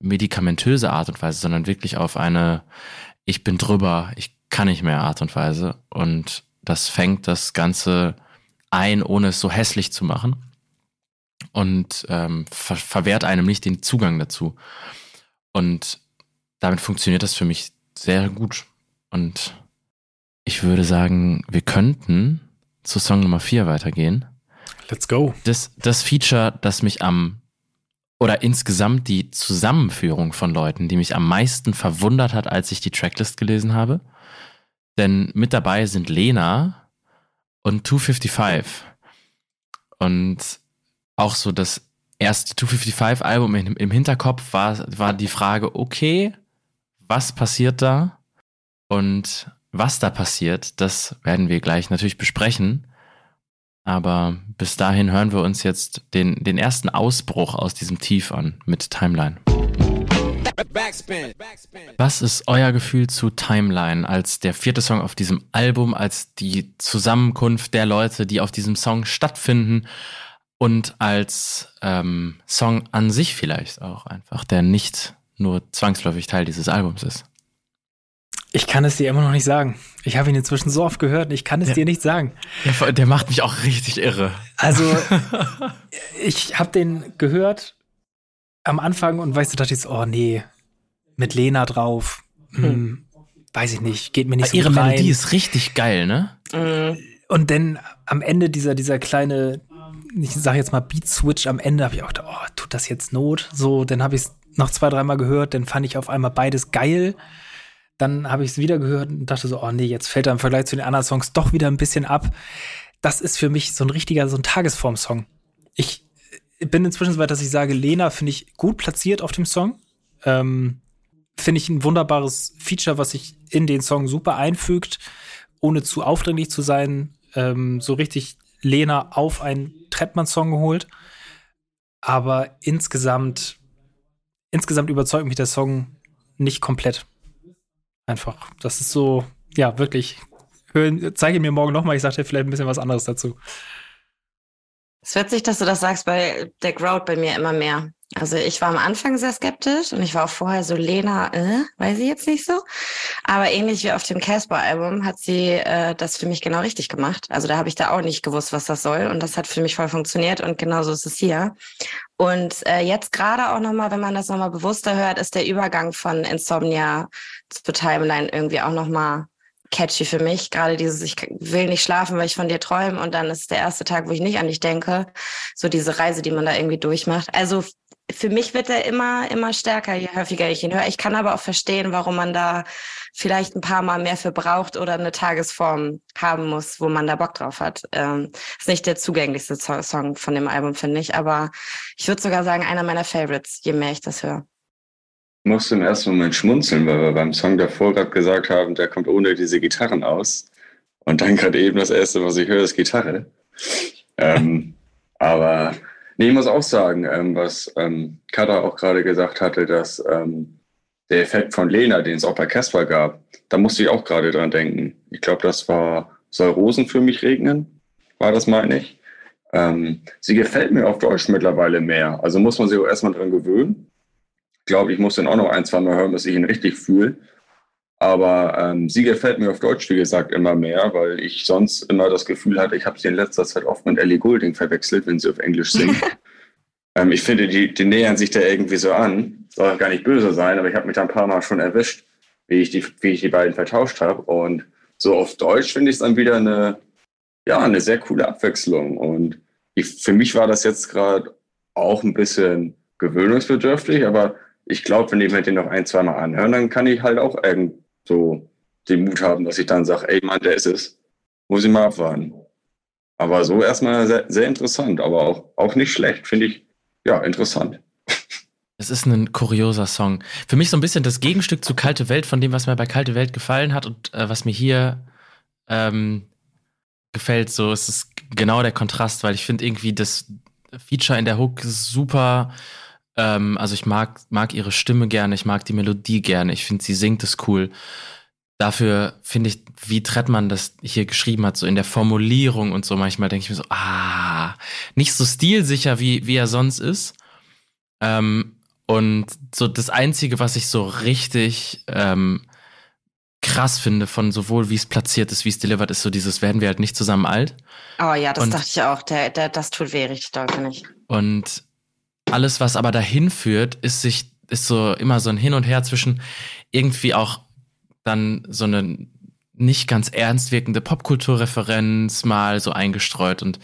Speaker 1: medikamentöse Art und Weise, sondern wirklich auf eine Ich bin drüber, ich kann nicht mehr Art und Weise. Und das fängt das Ganze ein, ohne es so hässlich zu machen. Und ähm, ver verwehrt einem nicht den Zugang dazu. Und damit funktioniert das für mich sehr gut. Und ich würde sagen, wir könnten zu Song Nummer 4 weitergehen.
Speaker 2: Let's go.
Speaker 1: Das, das Feature, das mich am, oder insgesamt die Zusammenführung von Leuten, die mich am meisten verwundert hat, als ich die Tracklist gelesen habe, denn mit dabei sind Lena und 255. Und auch so das erste 255-Album im Hinterkopf war, war die Frage, okay, was passiert da? Und was da passiert, das werden wir gleich natürlich besprechen. Aber bis dahin hören wir uns jetzt den, den ersten Ausbruch aus diesem Tief an mit Timeline. Was ist euer Gefühl zu Timeline als der vierte Song auf diesem Album, als die Zusammenkunft der Leute, die auf diesem Song stattfinden und als ähm, Song an sich vielleicht auch einfach, der nicht nur zwangsläufig Teil dieses Albums ist?
Speaker 2: Ich kann es dir immer noch nicht sagen. Ich habe ihn inzwischen so oft gehört, ich kann es
Speaker 1: Ja.
Speaker 2: dir nicht sagen.
Speaker 1: Der, der macht mich auch richtig irre.
Speaker 2: Also, ich habe den gehört am Anfang und weißt du, dachte ich so, oh nee, mit Lena drauf. Hm, weiß ich nicht, geht mir nicht so
Speaker 1: Ihre
Speaker 2: gut rein.
Speaker 1: Melodie ist richtig geil, ne?
Speaker 3: Mhm.
Speaker 2: Und dann am Ende dieser, dieser kleine, ich sage jetzt mal Beat-Switch am Ende, habe ich auch gedacht, oh, tut das jetzt Not? So, dann habe ich es noch zwei, dreimal gehört, dann fand ich auf einmal beides geil. Dann habe ich es wieder gehört und dachte so, oh nee, jetzt fällt er im Vergleich zu den anderen Songs doch wieder ein bisschen ab. Das ist für mich so ein richtiger, so ein Tagesform-Song. Ich bin inzwischen so weit, dass ich sage, Lena finde ich gut platziert auf dem Song. Ähm, finde ich ein wunderbares Feature, was sich in den Song super einfügt, ohne zu aufdringlich zu sein. Ähm, so richtig Lena auf einen Trettmann-Song geholt. Aber insgesamt, insgesamt überzeugt mich der Song nicht komplett. Einfach. Das ist so, ja, wirklich. Hör, zeige mir morgen nochmal, ich sage dir vielleicht ein bisschen was anderes dazu.
Speaker 3: Es ist witzig, dass du das sagst, weil der growt bei mir immer mehr. Also ich war am Anfang sehr skeptisch und ich war auch vorher so, Lena, äh, weiß ich jetzt nicht so. Aber ähnlich wie auf dem Casper-Album hat sie äh, das für mich genau richtig gemacht. Also da habe ich da auch nicht gewusst, was das soll und das hat für mich voll funktioniert und genauso ist es hier. Und äh, jetzt gerade auch nochmal, wenn man das nochmal bewusster hört, ist der Übergang von Insomnia zu Timeline irgendwie auch nochmal catchy für mich. Gerade dieses, ich will nicht schlafen, weil ich von dir träume und dann ist der erste Tag, wo ich nicht an dich denke. So diese Reise, die man da irgendwie durchmacht. Also für mich wird er immer, immer stärker, je häufiger ich ihn höre. Ich kann aber auch verstehen, warum man da vielleicht ein paar Mal mehr für braucht oder eine Tagesform haben muss, wo man da Bock drauf hat. Ähm, ist nicht der zugänglichste Song von dem Album, finde ich, aber ich würde sogar sagen, einer meiner Favorites, je mehr ich das höre.
Speaker 4: Musste im ersten Moment schmunzeln, weil wir beim Song davor gerade gesagt haben, der kommt ohne diese Gitarren aus. Und dann gerade eben das erste, was ich höre, ist Gitarre. ähm, aber nee, ich muss auch sagen, ähm, was ähm, Kada auch gerade gesagt hatte, dass ähm, der Effekt von Lena, den es auch bei Casper gab, da musste ich auch gerade dran denken. Ich glaube, das war Soll Rosen für mich regnen, war das, meine ich. Ähm, sie gefällt mir auf Deutsch mittlerweile mehr. Also muss man sich auch erstmal dran gewöhnen. Ich glaube, ich muss den auch noch ein, zwei Mal hören, bis ich ihn richtig fühle. Aber ähm, sie gefällt mir auf Deutsch, wie gesagt, immer mehr, weil ich sonst immer das Gefühl hatte, ich habe sie in letzter Zeit oft mit Ellie Goulding verwechselt, wenn sie auf Englisch singt. ähm, ich finde, die, die nähern sich da irgendwie so an. Soll gar nicht böse sein, aber ich habe mich da ein paar Mal schon erwischt, wie ich die, wie ich die beiden vertauscht habe. Und so auf Deutsch finde ich es dann wieder eine, ja, eine sehr coole Abwechslung. Und ich, für mich war das jetzt gerade auch ein bisschen gewöhnungsbedürftig, aber ich glaube, wenn ich mir den noch ein, zwei Mal anhören, dann kann ich halt auch irgend so den Mut haben, dass ich dann sage, ey Mann, der ist es. Muss ich mal abwarten. Aber so erstmal sehr, sehr interessant, aber auch, auch nicht schlecht, finde ich, ja, interessant.
Speaker 1: Es ist ein kurioser Song. Für mich so ein bisschen das Gegenstück zu Kalte Welt, von dem, was mir bei Kalte Welt gefallen hat und äh, was mir hier ähm, gefällt. So es ist genau der Kontrast, weil ich finde irgendwie das Feature in der Hook super. Ähm, also ich mag, mag ihre Stimme gerne, ich mag die Melodie gerne, ich finde, sie singt es cool. Dafür finde ich, wie Trettmann das hier geschrieben hat, so in der Formulierung und so, manchmal denke ich mir so, ah, nicht so stilsicher, wie, wie er sonst ist. Ähm, und so das Einzige, was ich so richtig ähm, krass finde, von sowohl wie es platziert ist, wie es delivered ist, so dieses werden wir halt nicht zusammen alt.
Speaker 3: Oh ja, das
Speaker 1: Und-
Speaker 3: dachte ich auch. Der, der, das tut weh, richtig doll, finde ich.
Speaker 1: Und alles, was aber dahin führt, ist sich, ist so immer so ein Hin und Her zwischen irgendwie auch dann so eine nicht ganz ernst wirkende Popkulturreferenz mal so eingestreut und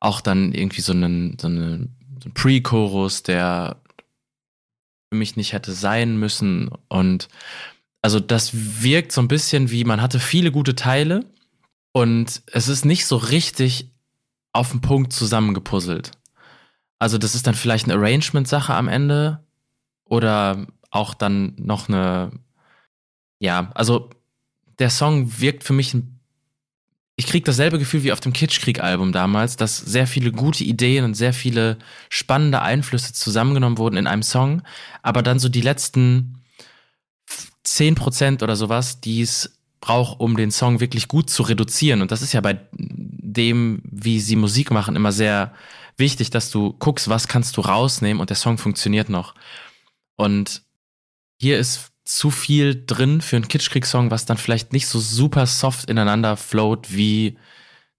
Speaker 1: auch dann irgendwie so einen, so eine, so ein Pre-Chorus, der für mich nicht hätte sein müssen. Und also das wirkt so ein bisschen wie, man hatte viele gute Teile und es ist nicht so richtig auf den Punkt zusammengepuzzelt. Also das ist dann vielleicht eine Arrangement-Sache am Ende oder auch dann noch eine, ja, also der Song wirkt für mich ein- ich kriege dasselbe Gefühl wie auf dem Kitschkrieg-Album damals, dass sehr viele gute Ideen und sehr viele spannende Einflüsse zusammengenommen wurden in einem Song, aber dann so die letzten 10% oder sowas, die es braucht, um den Song wirklich gut zu reduzieren. Und das ist ja bei dem, wie sie Musik machen, immer sehr wichtig, dass du guckst, was kannst du rausnehmen und der Song funktioniert noch. Und hier ist zu viel drin für einen Kitschkrieg-Song, was dann vielleicht nicht so super soft ineinander float wie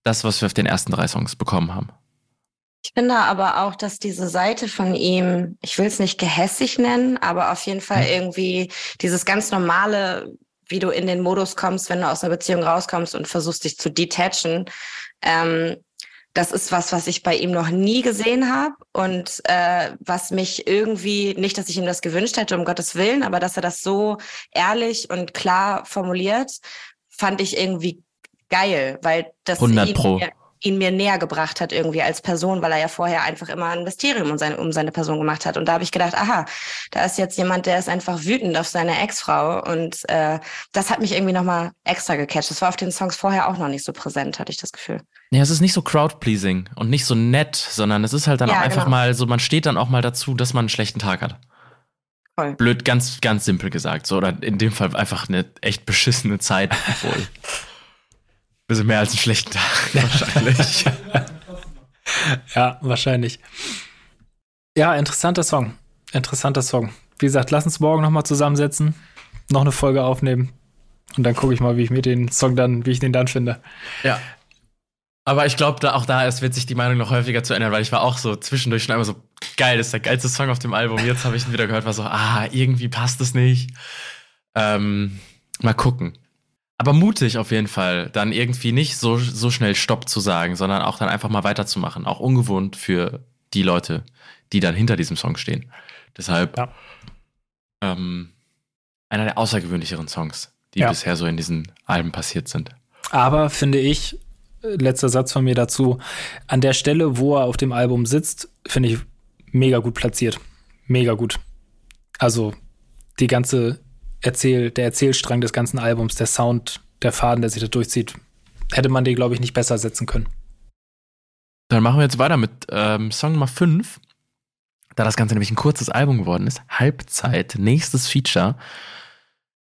Speaker 1: das, was wir auf den ersten drei Songs bekommen haben.
Speaker 3: Ich finde aber auch, dass diese Seite von ihm, ich will es nicht gehässig nennen, aber auf jeden Fall irgendwie dieses ganz normale, wie du in den Modus kommst, wenn du aus einer Beziehung rauskommst und versuchst dich zu detachen, ähm, das ist was, was ich bei ihm noch nie gesehen habe und äh, was mich irgendwie, nicht, dass ich ihm das gewünscht hätte, um Gottes Willen, aber dass er das so ehrlich und klar formuliert, fand ich irgendwie geil, weil das
Speaker 1: 100 Pro.
Speaker 3: Ihn, ihn mir näher gebracht hat irgendwie als Person, weil er ja vorher einfach immer ein Mysterium um seine, um seine Person gemacht hat. Und da habe ich gedacht, aha, da ist jetzt jemand, der ist einfach wütend auf seine Ex-Frau. Und äh, das hat mich irgendwie nochmal extra gecatcht. Das war auf den Songs vorher auch noch nicht so präsent, hatte ich das Gefühl.
Speaker 1: Ja, es ist nicht so crowd-pleasing und nicht so nett, sondern es ist halt dann
Speaker 3: Ja,
Speaker 1: auch einfach
Speaker 3: genau.
Speaker 1: mal so, man steht dann auch mal dazu, dass man einen schlechten Tag hat.
Speaker 3: Voll.
Speaker 1: Blöd, ganz, ganz simpel gesagt. So, oder in dem Fall einfach eine echt beschissene Zeit wohl. Bisschen mehr als einen schlechten Tag, wahrscheinlich.
Speaker 2: Ja, wahrscheinlich. Ja, interessanter Song. Interessanter Song. Wie gesagt, lass uns morgen nochmal zusammensetzen, noch eine Folge aufnehmen. Und dann gucke ich mal, wie ich mir den Song dann, wie ich den dann finde.
Speaker 1: Ja. Aber ich glaube, da, auch da ist, wird sich die Meinung noch häufiger zu ändern, weil ich war auch so zwischendurch schon einmal so, geil, das ist der geilste Song auf dem Album. Jetzt habe ich ihn wieder gehört, war so, ah, irgendwie passt es nicht. Ähm, mal gucken. Aber mutig auf jeden Fall, dann irgendwie nicht so, so schnell Stopp zu sagen, sondern auch dann einfach mal weiterzumachen. Auch ungewohnt für die Leute, die dann hinter diesem Song stehen. Deshalb
Speaker 2: Ja.
Speaker 1: ähm, einer der außergewöhnlicheren Songs, die
Speaker 2: Ja.
Speaker 1: bisher so in diesen Alben passiert sind.
Speaker 2: Aber finde ich, äh, letzter Satz von mir dazu, an der Stelle, wo er auf dem Album sitzt, finde ich mega gut platziert. Mega gut. Also die ganze Erzähl, der Erzählstrang des ganzen Albums, der Sound, der Faden, der sich da durchzieht, hätte man den, glaube ich, nicht besser setzen können.
Speaker 1: Dann machen wir jetzt weiter mit ähm, Song Nummer 5. Da das Ganze nämlich ein kurzes Album geworden ist. Halbzeit, nächstes Feature.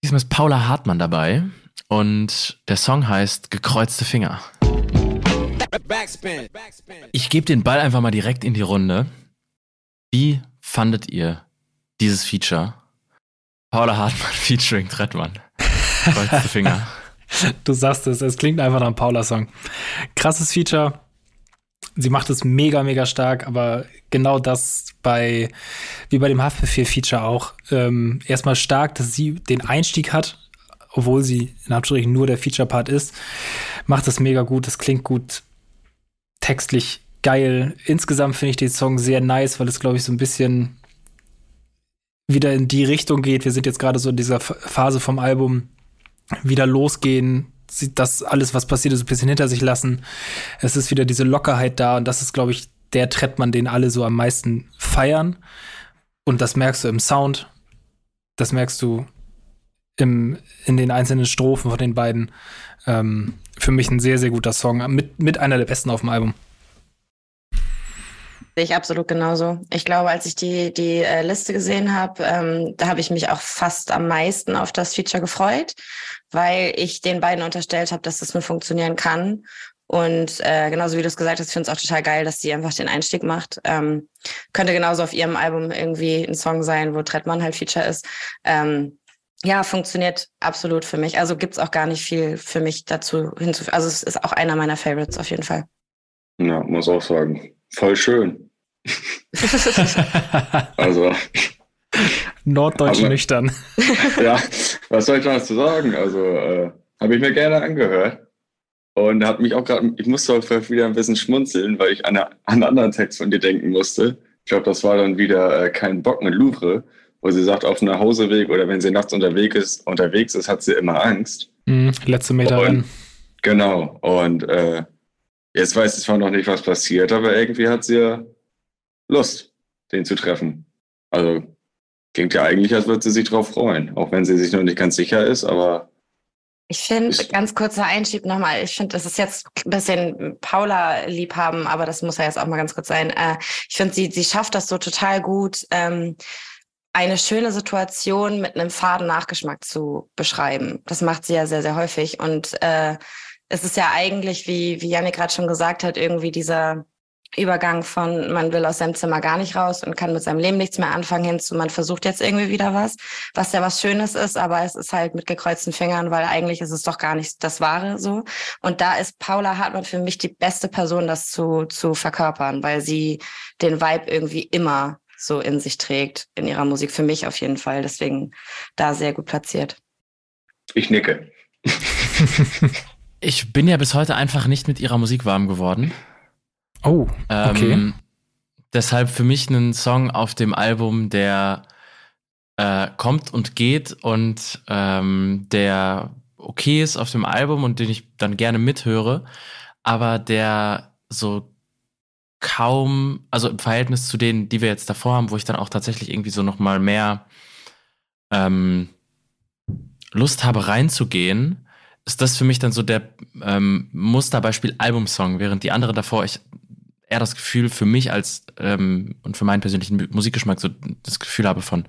Speaker 1: Diesmal ist Paula Hartmann dabei. Und der Song heißt Gekreuzte Finger. Ich gebe den Ball einfach mal direkt in die Runde. Wie fandet ihr dieses Feature? Paula Hartmann featuring Trettmann. Gekreuzte Finger.
Speaker 2: Du sagst es, es klingt einfach nach einem Paula-Song. Krasses Feature. Sie macht es mega, mega stark, aber genau das bei, wie bei dem Haftbefehl-Feature auch. Ähm, erstmal stark, dass sie den Einstieg hat, obwohl sie in Anführungsstrichen nur der Feature-Part ist. Macht es mega gut, es klingt gut, textlich geil. Insgesamt finde ich den Song sehr nice, weil es, glaube ich, so ein bisschen wieder in die Richtung geht. Wir sind jetzt gerade so in dieser Phase vom Album, wieder losgehen, das alles, was passiert ist, ein bisschen hinter sich lassen. Es ist wieder diese Lockerheit da und das ist, glaube ich, der Trettmann, den alle so am meisten feiern. Und das merkst du im Sound, das merkst du im, in den einzelnen Strophen von den beiden. Ähm, für mich ein sehr, sehr guter Song, mit, mit einer der besten auf dem Album.
Speaker 3: Sehe ich absolut genauso. Ich glaube, als ich die, die äh, Liste gesehen habe, ähm, da habe ich mich auch fast am meisten auf das Feature gefreut, weil ich den beiden unterstellt habe, dass das nur funktionieren kann. Und äh, genauso wie du es gesagt hast, ich finde es auch total geil, dass sie einfach den Einstieg macht. Ähm, könnte genauso auf ihrem Album irgendwie ein Song sein, wo Trettmann halt Feature ist. Ähm, ja, funktioniert absolut für mich. Also gibt's auch gar nicht viel für mich dazu hinzufügen. Also es ist auch einer meiner Favorites auf jeden Fall.
Speaker 4: Ja, muss auch sagen. Voll schön. Also,
Speaker 2: Norddeutsch
Speaker 4: Aber-
Speaker 2: nüchtern.
Speaker 4: ja, was soll ich noch dazu sagen? Also, äh, habe ich mir gerne angehört. Und hat mich auch gerade, ich musste auch wieder ein bisschen schmunzeln, weil ich an, eine, an einen anderen Text von dir denken musste. Ich glaube, das war dann wieder äh, kein Bock mit Louvre, wo sie sagt, auf dem Nachhauseweg oder wenn sie nachts unterwegs ist, unterwegs ist, hat sie immer Angst.
Speaker 2: Mhm, letzte Meter
Speaker 4: Und-. Genau. Und äh, jetzt weiß sie zwar noch nicht, was passiert, aber irgendwie hat sie ja Lust, den zu treffen. Also klingt ja eigentlich, als würde sie sich drauf freuen, auch wenn sie sich noch nicht ganz sicher ist, aber
Speaker 3: Ich finde, ganz kurzer Einschieb nochmal, ich finde, das ist jetzt ein bisschen Paula-Liebhaben, aber das muss ja jetzt auch mal ganz kurz sein. Äh, ich finde, sie, sie schafft das so total gut, ähm, eine schöne Situation mit einem faden Nachgeschmack zu beschreiben. Das macht sie ja sehr, sehr häufig. Und äh, es ist ja eigentlich, wie, wie Janik gerade schon gesagt hat, irgendwie dieser Übergang von man will aus seinem Zimmer gar nicht raus und kann mit seinem Leben nichts mehr anfangen hinzu, man versucht jetzt irgendwie wieder was, was ja was Schönes ist, aber es ist halt mit gekreuzten Fingern, weil eigentlich ist es doch gar nicht das Wahre so. Und da ist Paula Hartmann für mich die beste Person, das zu, zu verkörpern, weil sie den Vibe irgendwie immer so in sich trägt, in ihrer Musik, für mich auf jeden Fall. Deswegen da sehr gut platziert.
Speaker 4: Ich nicke.
Speaker 1: ich bin ja bis heute einfach nicht mit ihrer Musik warm geworden.
Speaker 2: Oh, okay. Ähm,
Speaker 1: deshalb für mich ein Song auf dem Album, der äh, kommt und geht und ähm, der okay ist auf dem Album und den ich dann gerne mithöre, aber der so kaum, also im Verhältnis zu denen, die wir jetzt davor haben, wo ich dann auch tatsächlich irgendwie so noch mal mehr ähm, Lust habe reinzugehen, ist das für mich dann so der ähm, Musterbeispiel Albumsong, während die anderen davor ich eher das Gefühl für mich als ähm, und für meinen persönlichen Musikgeschmack so das Gefühl habe von,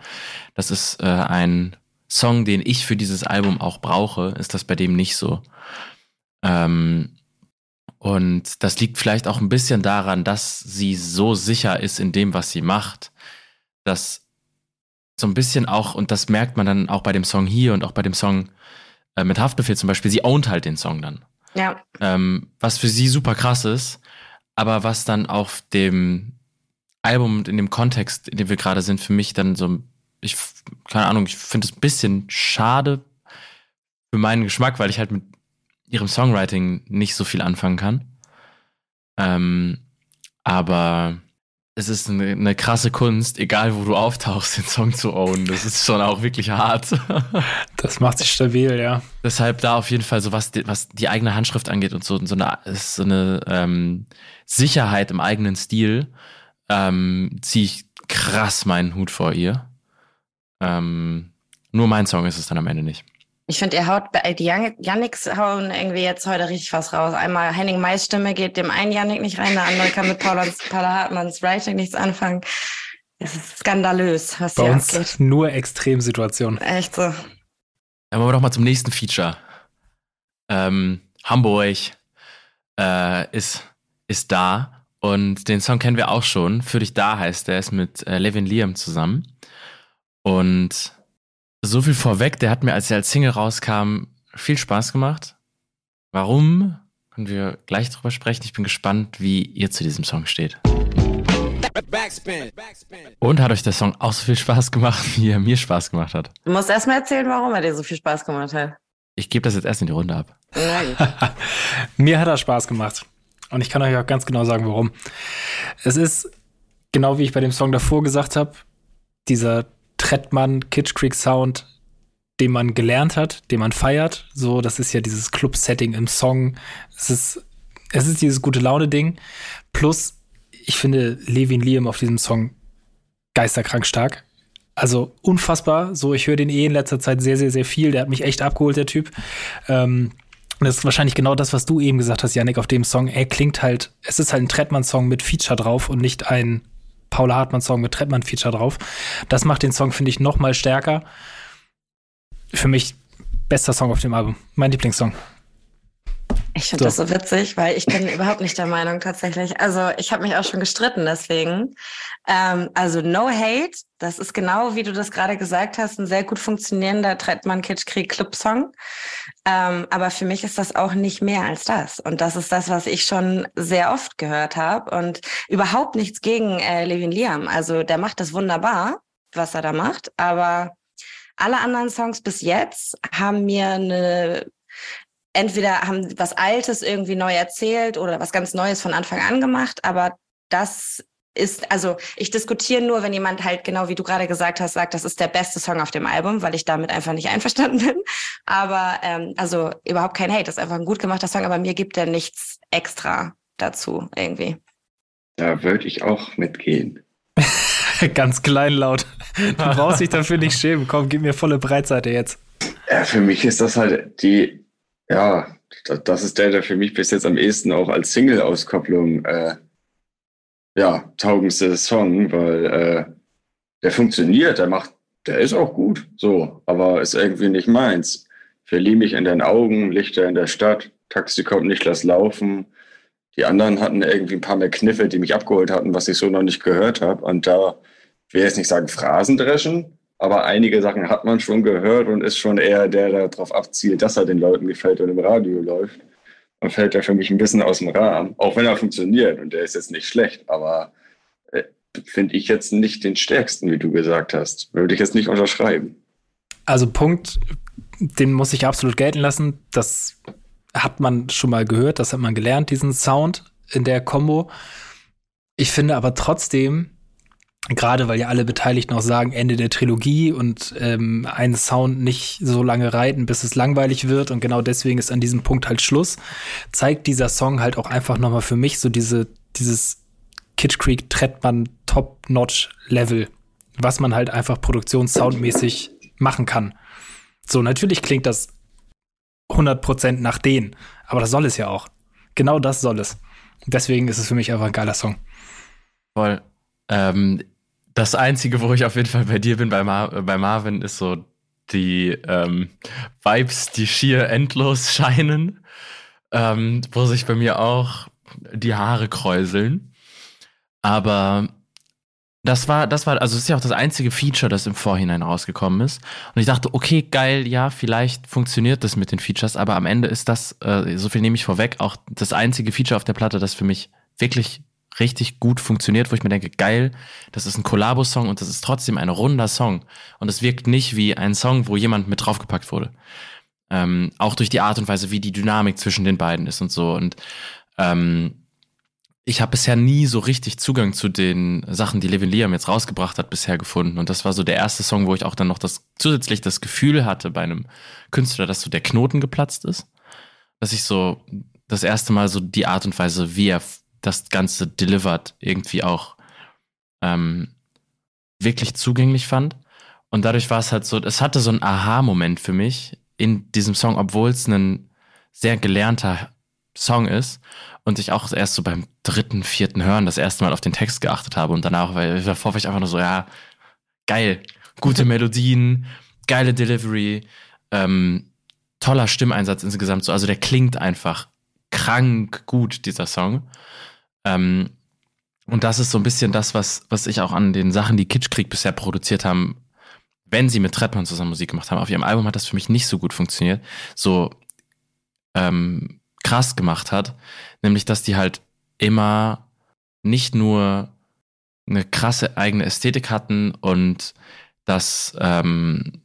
Speaker 1: das ist äh, ein Song, den ich für dieses Album auch brauche, ist das bei dem nicht so. Ähm, und das liegt vielleicht auch ein bisschen daran, dass sie so sicher ist in dem, was sie macht, dass so ein bisschen auch, und das merkt man dann auch bei dem Song hier und auch bei dem Song äh, mit Haftbefehl zum Beispiel, sie ownt halt den Song dann.
Speaker 3: Ja.
Speaker 1: Ähm, was für sie super krass ist, aber was dann auf dem Album und in dem Kontext, in dem wir gerade sind, für mich dann so, ich, keine Ahnung, ich finde es ein bisschen schade für meinen Geschmack, weil ich halt mit ihrem Songwriting nicht so viel anfangen kann. Ähm, aber es ist eine, eine, krasse Kunst, egal wo du auftauchst, den Song zu ownen. Das ist schon auch wirklich hart.
Speaker 2: das macht sich stabil, ja.
Speaker 1: Deshalb da auf jeden Fall so was, die, was die eigene Handschrift angeht und so, so eine, so eine ähm, Sicherheit im eigenen Stil, ähm, ziehe ich krass meinen Hut vor ihr. Ähm, nur mein Song ist es dann am Ende nicht.
Speaker 3: Ich finde, ihr haut, die Yannicks hauen irgendwie jetzt heute richtig was raus. Einmal Henning Mais Stimme geht dem einen Yannick nicht rein, der andere kann mit Paula, Paula Hartmanns Writing nichts anfangen. Es ist skandalös, was
Speaker 2: Bei
Speaker 3: hier
Speaker 2: uns abgeht. nur Extremsituationen.
Speaker 3: Echt so.
Speaker 1: Dann wollen wir doch mal zum nächsten Feature. Ähm, Hamburg äh, ist, ist da und den Song kennen wir auch schon. Für dich da heißt der, ist mit äh, Levin Liam zusammen. Und so viel vorweg, der hat mir, als er als Single rauskam, viel Spaß gemacht. Warum? Können wir gleich drüber sprechen. Ich bin gespannt, wie ihr zu diesem Song steht. Und hat euch der Song auch so viel Spaß gemacht, wie er mir Spaß gemacht hat?
Speaker 3: Du musst erst mal erzählen, warum er dir so viel Spaß gemacht hat.
Speaker 1: Ich gebe das jetzt erst in die Runde ab.
Speaker 2: mir hat er Spaß gemacht. Und ich kann euch auch ganz genau sagen, warum. Es ist, genau wie ich bei dem Song davor gesagt habe, dieser Trettmann, Kitsch Creek Sound, den man gelernt hat, den man feiert. So, das ist ja dieses Club-Setting im Song. Es ist, es ist dieses gute Laune-Ding. Plus, ich finde Levin Liam auf diesem Song geisterkrank stark. Also unfassbar. So, ich höre den eh in letzter Zeit sehr, sehr, sehr viel. Der hat mich echt abgeholt, der Typ. Ähm, und das ist wahrscheinlich genau das, was du eben gesagt hast, Yannick, auf dem Song. Er klingt halt, es ist halt ein Trettmann-Song mit Feature drauf und nicht ein Paula Hartmann-Song mit Trettmann-Feature drauf. Das macht den Song, finde ich, noch mal stärker. Für mich bester Song auf dem Album. Mein Lieblingssong.
Speaker 3: Ich finde so. das so witzig, weil ich bin überhaupt nicht der Meinung tatsächlich. Also ich habe mich auch schon gestritten deswegen. Ähm, also No Hate, das ist genau, wie du das gerade gesagt hast, ein sehr gut funktionierender Trettmann Kitsch Krieg Club Song. Ähm, aber für mich ist das auch nicht mehr als das. Und das ist das, was ich schon sehr oft gehört habe und überhaupt nichts gegen äh, Levin Liam. Also der macht das wunderbar, was er da macht. Aber alle anderen Songs bis jetzt haben mir eine entweder haben was Altes irgendwie neu erzählt oder was ganz Neues von Anfang an gemacht, aber das ist, also ich diskutiere nur, wenn jemand halt genau wie du gerade gesagt hast, sagt, das ist der beste Song auf dem Album, weil ich damit einfach nicht einverstanden bin. Aber ähm, also überhaupt kein Hate, das ist einfach ein gut gemachter Song, aber mir gibt er nichts extra dazu irgendwie.
Speaker 4: Da würde ich auch mitgehen.
Speaker 2: Ganz kleinlaut. Du brauchst dich dafür nicht schämen. Komm, gib mir volle Breitseite jetzt.
Speaker 4: Ja, für mich ist das halt die Ja, das ist der, der für mich bis jetzt am ehesten auch als Single-Auskopplung äh, ja, taugendste Song, weil äh, der funktioniert, der macht, der ist auch gut, so, aber ist irgendwie nicht meins. Verlieh mich in deinen Augen, Lichter in der Stadt, Taxi kommt nicht, lass laufen. Die anderen hatten irgendwie ein paar mehr Kniffe, die mich abgeholt hatten, was ich so noch nicht gehört habe. Und da ich will jetzt nicht sagen Phrasendreschen, aber einige Sachen hat man schon gehört und ist schon eher der, der darauf abzielt, dass er den Leuten gefällt und im Radio läuft. Und fällt er für mich ein bisschen aus dem Rahmen, auch wenn er funktioniert und der ist jetzt nicht schlecht, aber äh, finde ich jetzt nicht den stärksten, wie du gesagt hast. Würde ich jetzt nicht unterschreiben.
Speaker 2: Also Punkt, den muss ich absolut gelten lassen. Das hat man schon mal gehört, das hat man gelernt, diesen Sound in der Combo. Ich finde aber trotzdem, Gerade weil ja alle Beteiligten auch sagen, Ende der Trilogie und ähm, einen Sound nicht so lange reiten, bis es langweilig wird. Und genau deswegen ist an diesem Punkt halt Schluss. Zeigt dieser Song halt auch einfach nochmal für mich so diese, dieses Kitsch Creek Trettmann Top-Notch-Level, was man halt einfach produktionssoundmäßig machen kann. So, natürlich klingt das 100% nach denen, aber das soll es ja auch. Genau das soll es. Deswegen ist es für mich einfach ein geiler Song.
Speaker 1: Voll. Ähm, das Einzige, wo ich auf jeden Fall bei dir bin, bei, Mar bei Marvin, ist so die ähm, Vibes, die schier endlos scheinen, ähm, wo sich bei mir auch die Haare kräuseln. Aber das war, das war, also es ist ja auch das einzige Feature, das im Vorhinein rausgekommen ist. Und ich dachte, okay, geil, ja, vielleicht funktioniert das mit den Features, aber am Ende ist das, äh, so viel nehme ich vorweg, auch das einzige Feature auf der Platte, das für mich wirklich richtig gut funktioniert, wo ich mir denke, geil, das ist ein Kollabo-Song und das ist trotzdem ein runder Song. Und es wirkt nicht wie ein Song, wo jemand mit draufgepackt wurde. Ähm, auch durch die Art und Weise, wie die Dynamik zwischen den beiden ist und so. Und ähm, ich habe bisher nie so richtig Zugang zu den Sachen, die Levin Liam jetzt rausgebracht hat, bisher gefunden. Und das war so der erste Song, wo ich auch dann noch das zusätzlich das Gefühl hatte bei einem Künstler, dass so der Knoten geplatzt ist. Dass ich so das erste Mal so die Art und Weise, wie er das Ganze delivered irgendwie auch ähm, wirklich zugänglich fand. Und dadurch war es halt so, es hatte so einen Aha-Moment für mich in diesem Song, obwohl es ein sehr gelernter Song ist und ich auch erst so beim dritten, vierten Hören das erste Mal auf den Text geachtet habe und danach, weil davor war ich einfach nur so, ja, geil, gute Melodien, geile Delivery, ähm, toller Stimmeinsatz insgesamt so, also der klingt einfach krank gut, dieser Song. Ähm, und das ist so ein bisschen das, was, was ich auch an den Sachen, die Kitschkrieg bisher produziert haben, wenn sie mit Trettmann zusammen Musik gemacht haben. Auf ihrem Album hat das für mich nicht so gut funktioniert, so ähm, krass gemacht hat. Nämlich, dass die halt immer nicht nur eine krasse eigene Ästhetik hatten und dass ähm,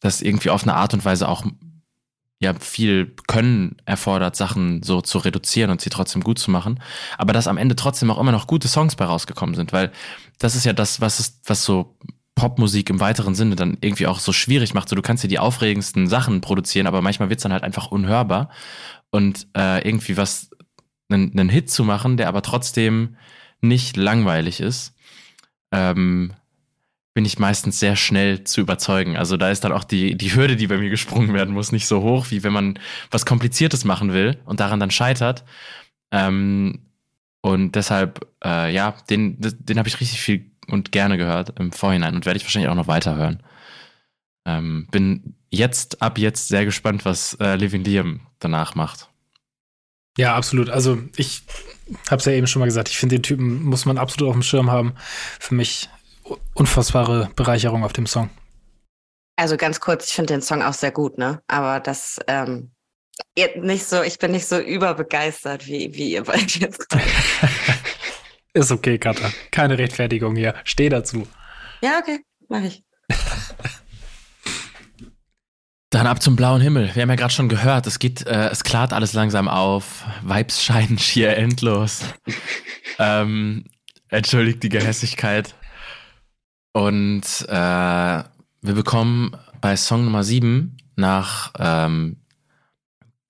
Speaker 1: das irgendwie auf eine Art und Weise auch ja viel Können erfordert, Sachen so zu reduzieren und sie trotzdem gut zu machen, aber dass am Ende trotzdem auch immer noch gute Songs bei rausgekommen sind, weil das ist ja das, was ist, was so Popmusik im weiteren Sinne dann irgendwie auch so schwierig macht. So, du kannst dir die aufregendsten Sachen produzieren, aber manchmal wird's dann halt einfach unhörbar. Und äh, irgendwie was, einen, einen Hit zu machen, der aber trotzdem nicht langweilig ist, ähm, bin ich meistens sehr schnell zu überzeugen. Also da ist dann auch die, die Hürde, die bei mir gesprungen werden muss, nicht so hoch, wie wenn man was Kompliziertes machen will und daran dann scheitert. Ähm, und deshalb, äh, ja, den, den habe ich richtig viel und gerne gehört im Vorhinein und werde ich wahrscheinlich auch noch weiterhören. Ähm, bin jetzt, ab jetzt sehr gespannt, was äh, Levin Liam danach macht.
Speaker 2: Ja, absolut. Also ich habe es ja eben schon mal gesagt, ich finde den Typen muss man absolut auf dem Schirm haben. Für mich unfassbare Bereicherung auf dem Song.
Speaker 3: Also ganz kurz, ich finde den Song auch sehr gut, ne? Aber das ähm, nicht so, ich bin nicht so überbegeistert, wie, wie ihr beide jetzt.
Speaker 2: Ist okay, Katha. Keine Rechtfertigung hier. Steh dazu.
Speaker 3: Ja, okay, mach ich.
Speaker 1: Dann ab zum blauen Himmel. Wir haben ja gerade schon gehört, es geht, äh, es klart alles langsam auf. Vibes scheinen schier endlos. ähm, entschuldigt die Gehässigkeit. Und äh, wir bekommen bei Song Nummer 7 nach ähm,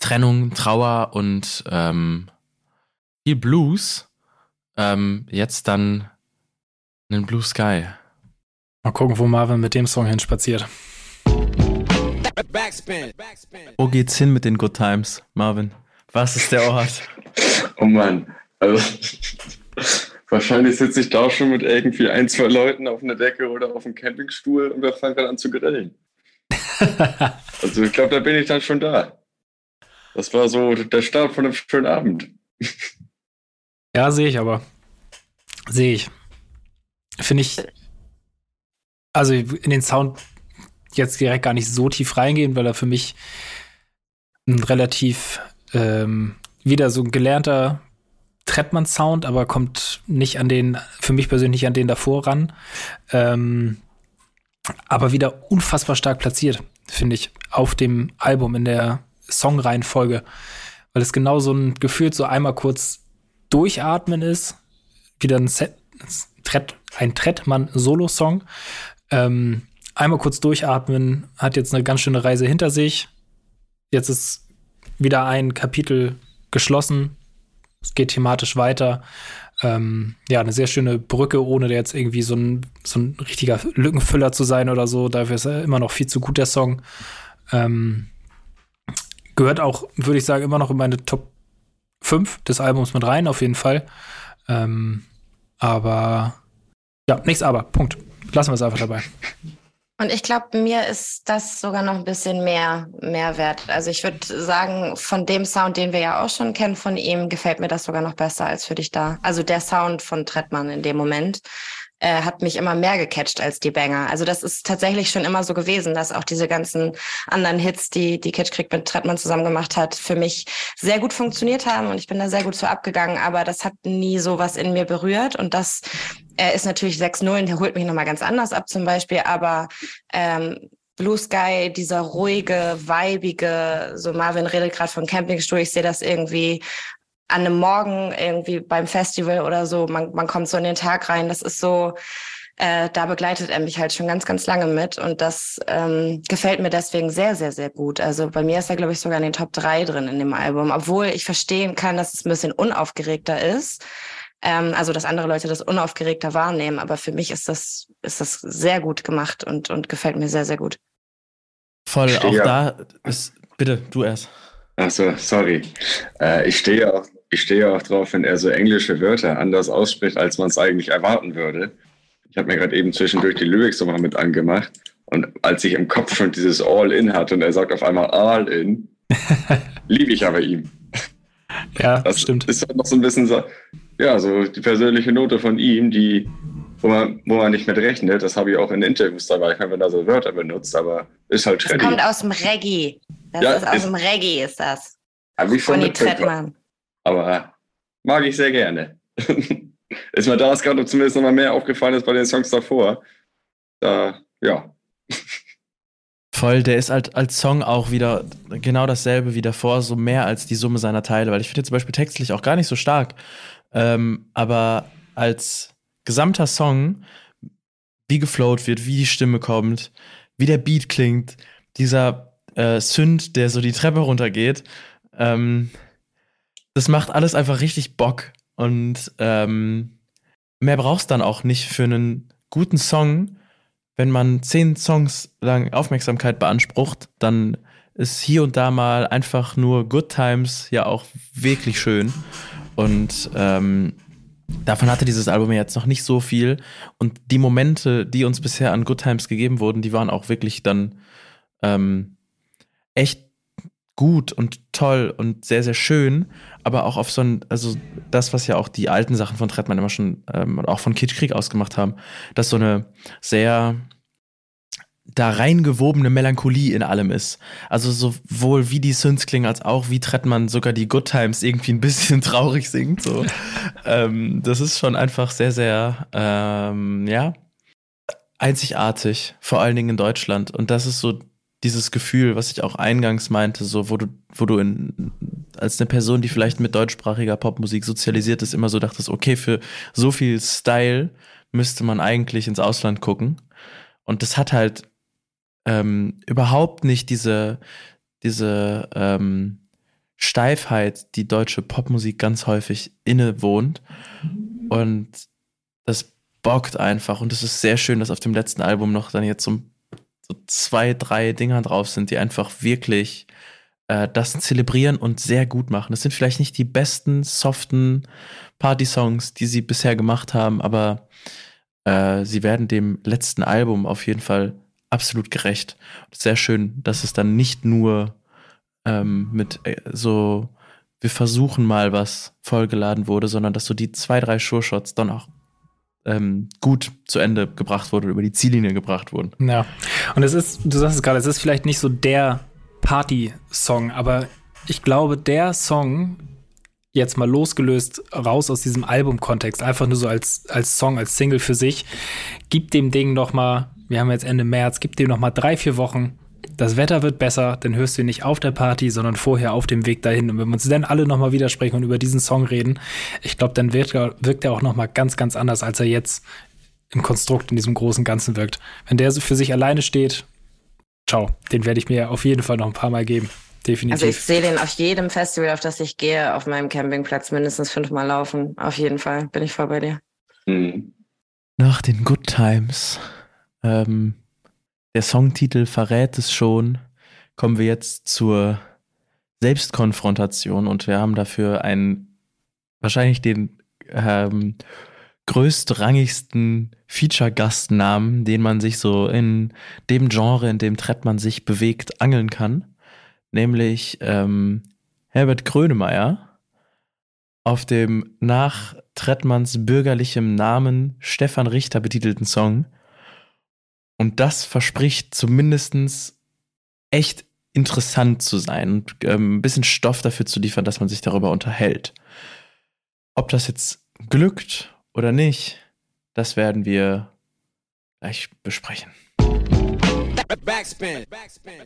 Speaker 1: Trennung, Trauer und ähm, viel Blues ähm, jetzt dann einen Blue Sky.
Speaker 2: Mal gucken, wo Marvin mit dem Song hinspaziert.
Speaker 5: Backspin.
Speaker 1: Wo geht's hin mit den Good Times, Marvin? Was ist der Ort?
Speaker 4: Oh Mann, also wahrscheinlich sitze ich da schon mit irgendwie ein, zwei Leuten auf einer Decke oder auf einem Campingstuhl und wir fangen dann an zu grillen. also ich glaube, da bin ich dann schon da. Das war so der Start von einem schönen Abend.
Speaker 2: Ja, sehe ich aber. Sehe ich. Finde ich. Also in den Sound jetzt direkt gar nicht so tief reingehen, weil er für mich ein relativ ähm, wieder so ein gelernter Trettmann-Sound, aber kommt nicht an den, für mich persönlich an den davor ran. Ähm, aber wieder unfassbar stark platziert, finde ich, auf dem Album in der Songreihenfolge. Weil es genau so ein Gefühl, so einmal kurz durchatmen ist, wieder ein, Set, ein Trettmann-Solo-Song. Ähm, einmal kurz durchatmen, hat jetzt eine ganz schöne Reise hinter sich. Jetzt ist wieder ein Kapitel geschlossen. Es geht thematisch weiter. Ähm, ja, eine sehr schöne Brücke, ohne jetzt irgendwie so ein, so ein richtiger Lückenfüller zu sein oder so. Dafür ist er immer noch viel zu gut, der Song. Ähm, gehört auch, würde ich sagen, immer noch in meine Top 5 des Albums mit rein, auf jeden Fall. Ähm, aber ja, nichts aber. Punkt. Lassen wir es einfach dabei.
Speaker 3: Und ich glaube, mir ist das sogar noch ein bisschen mehr Mehrwert. Also ich würde sagen, von dem Sound, den wir ja auch schon kennen von ihm, gefällt mir das sogar noch besser als für dich da. Also der Sound von Trettmann in dem Moment äh, hat mich immer mehr gecatcht als die Banger. Also das ist tatsächlich schon immer so gewesen, dass auch diese ganzen anderen Hits, die die Creek mit Trettmann zusammen gemacht hat, für mich sehr gut funktioniert haben und ich bin da sehr gut so abgegangen, aber das hat nie so was in mir berührt und das er ist natürlich 6-0, der holt mich nochmal ganz anders ab zum Beispiel, aber ähm, Blue Sky, dieser ruhige, weibige, so Marvin redet gerade von Campingstuhl, ich sehe das irgendwie an einem Morgen irgendwie beim Festival oder so, man, man kommt so in den Tag rein, das ist so, äh, da begleitet er mich halt schon ganz, ganz lange mit und das ähm, gefällt mir deswegen sehr, sehr, sehr gut. Also bei mir ist er, glaube ich, sogar in den Top 3 drin in dem Album, obwohl ich verstehen kann, dass es ein bisschen unaufgeregter ist. Ähm, also, dass andere Leute das unaufgeregter wahrnehmen. Aber für mich ist das, ist das sehr gut gemacht und, und gefällt mir sehr, sehr gut.
Speaker 1: Voll, auch da ist, bitte, du erst.
Speaker 4: Achso, sorry. Äh, ich stehe auch, ich stehe auch drauf, wenn er so englische Wörter anders ausspricht, als man es eigentlich erwarten würde. Ich habe mir gerade eben zwischendurch die Lyrics nochmal mit angemacht. Und als ich im Kopf schon dieses All-In hatte und er sagt auf einmal All-In, liebe ich aber ihm.
Speaker 2: Ja, das stimmt.
Speaker 4: Ist halt noch so ein bisschen so, ja, so die persönliche Note von ihm, die, wo man, wo man nicht mit rechnet. Das habe ich auch in Interviews dabei, wenn er so Wörter benutzt, aber ist halt
Speaker 3: schrecklich. Das kommt aus dem Reggae. Das ja, ist aus ist, dem Reggae, ist das.
Speaker 4: Habe ich schon mitbekommen. Aber mag ich sehr gerne. ist mir da gerade zumindest noch mal mehr aufgefallen als bei den Songs davor. Da, ja.
Speaker 1: Voll, der ist halt als Song auch wieder genau dasselbe wie davor, so mehr als die Summe seiner Teile, weil ich finde zum Beispiel textlich auch gar nicht so stark. Ähm, aber als gesamter Song, wie geflowt wird, wie die Stimme kommt, wie der Beat klingt, dieser äh, Synth, der so die Treppe runtergeht, ähm, das macht alles einfach richtig Bock. Und ähm, mehr brauchst dann auch nicht für einen guten Song. Wenn man zehn Songs lang Aufmerksamkeit beansprucht, dann ist hier und da mal einfach nur Good Times ja auch wirklich schön. Und ähm, davon hatte dieses Album jetzt noch nicht so viel. Und die Momente, die uns bisher an Good Times gegeben wurden, die waren auch wirklich dann ähm, echt gut und toll und sehr, sehr schön, aber auch auf so ein, also das, was ja auch die alten Sachen von Trettmann immer schon, ähm, auch von Kitschkrieg ausgemacht haben, dass so eine sehr da reingewobene Melancholie in allem ist. Also sowohl wie die Synths klingen, als auch wie Trettmann sogar die Good Times irgendwie ein bisschen traurig singt. So. ähm, das ist schon einfach sehr, sehr, ähm, ja, einzigartig, vor allen Dingen in Deutschland. Und das ist so dieses Gefühl, was ich auch eingangs meinte, so wo du, wo du in, als eine Person, die vielleicht mit deutschsprachiger Popmusik sozialisiert ist, immer so dachtest, okay, für so viel Style müsste man eigentlich ins Ausland gucken. Und das hat halt ähm, überhaupt nicht diese, diese ähm, Steifheit, die deutsche Popmusik ganz häufig innewohnt. Und das bockt einfach. Und es ist sehr schön, dass auf dem letzten Album noch dann jetzt so so zwei, drei Dinger drauf sind, die einfach wirklich äh, das zelebrieren und sehr gut machen. Das sind vielleicht nicht die besten, soften Party-Songs, die sie bisher gemacht haben, aber äh, sie werden dem letzten Album auf jeden Fall absolut gerecht. Sehr schön, dass es dann nicht nur ähm, mit äh, so, wir versuchen mal was vollgeladen wurde, sondern dass so die zwei, drei Sure-Shots dann auch ähm, gut zu Ende gebracht wurden, über die Ziellinie gebracht wurden.
Speaker 2: Ja, und es ist, du sagst es gerade, es ist vielleicht nicht so der Party-Song, aber ich glaube, der Song, jetzt mal losgelöst raus aus diesem Albumkontext, einfach nur so als, als Song, als Single für sich, gibt dem Ding noch mal, wir haben jetzt Ende März, gibt dem noch mal drei, vier Wochen. Das Wetter wird besser, dann hörst du ihn nicht auf der Party, sondern vorher auf dem Weg dahin. Und wenn wir uns dann alle noch mal widersprechen und über diesen Song reden, ich glaube, dann wirkt er, wirkt er auch noch mal ganz, ganz anders, als er jetzt im Konstrukt in diesem großen Ganzen wirkt. Wenn der so für sich alleine steht, ciao, den werde ich mir auf jeden Fall noch ein paar Mal geben. Definitiv.
Speaker 3: Also ich sehe den auf jedem Festival, auf das ich gehe, auf meinem Campingplatz mindestens fünfmal laufen. Auf jeden Fall bin ich voll bei dir.
Speaker 4: Mhm.
Speaker 1: Nach den Good Times, ähm, der Songtitel verrät es schon, kommen wir jetzt zur Selbstkonfrontation und wir haben dafür einen, wahrscheinlich den ähm, größtrangigsten Feature-Gastnamen, den man sich so in dem Genre, in dem Trettmann sich bewegt, angeln kann. Nämlich ähm, Herbert Grönemeyer auf dem nach Trettmanns bürgerlichem Namen Stefan Richter betitelten Song. Und das verspricht zumindestens echt interessant zu sein und ähm, ein bisschen Stoff dafür zu liefern, dass man sich darüber unterhält. Ob das jetzt glückt oder nicht, das werden wir gleich besprechen.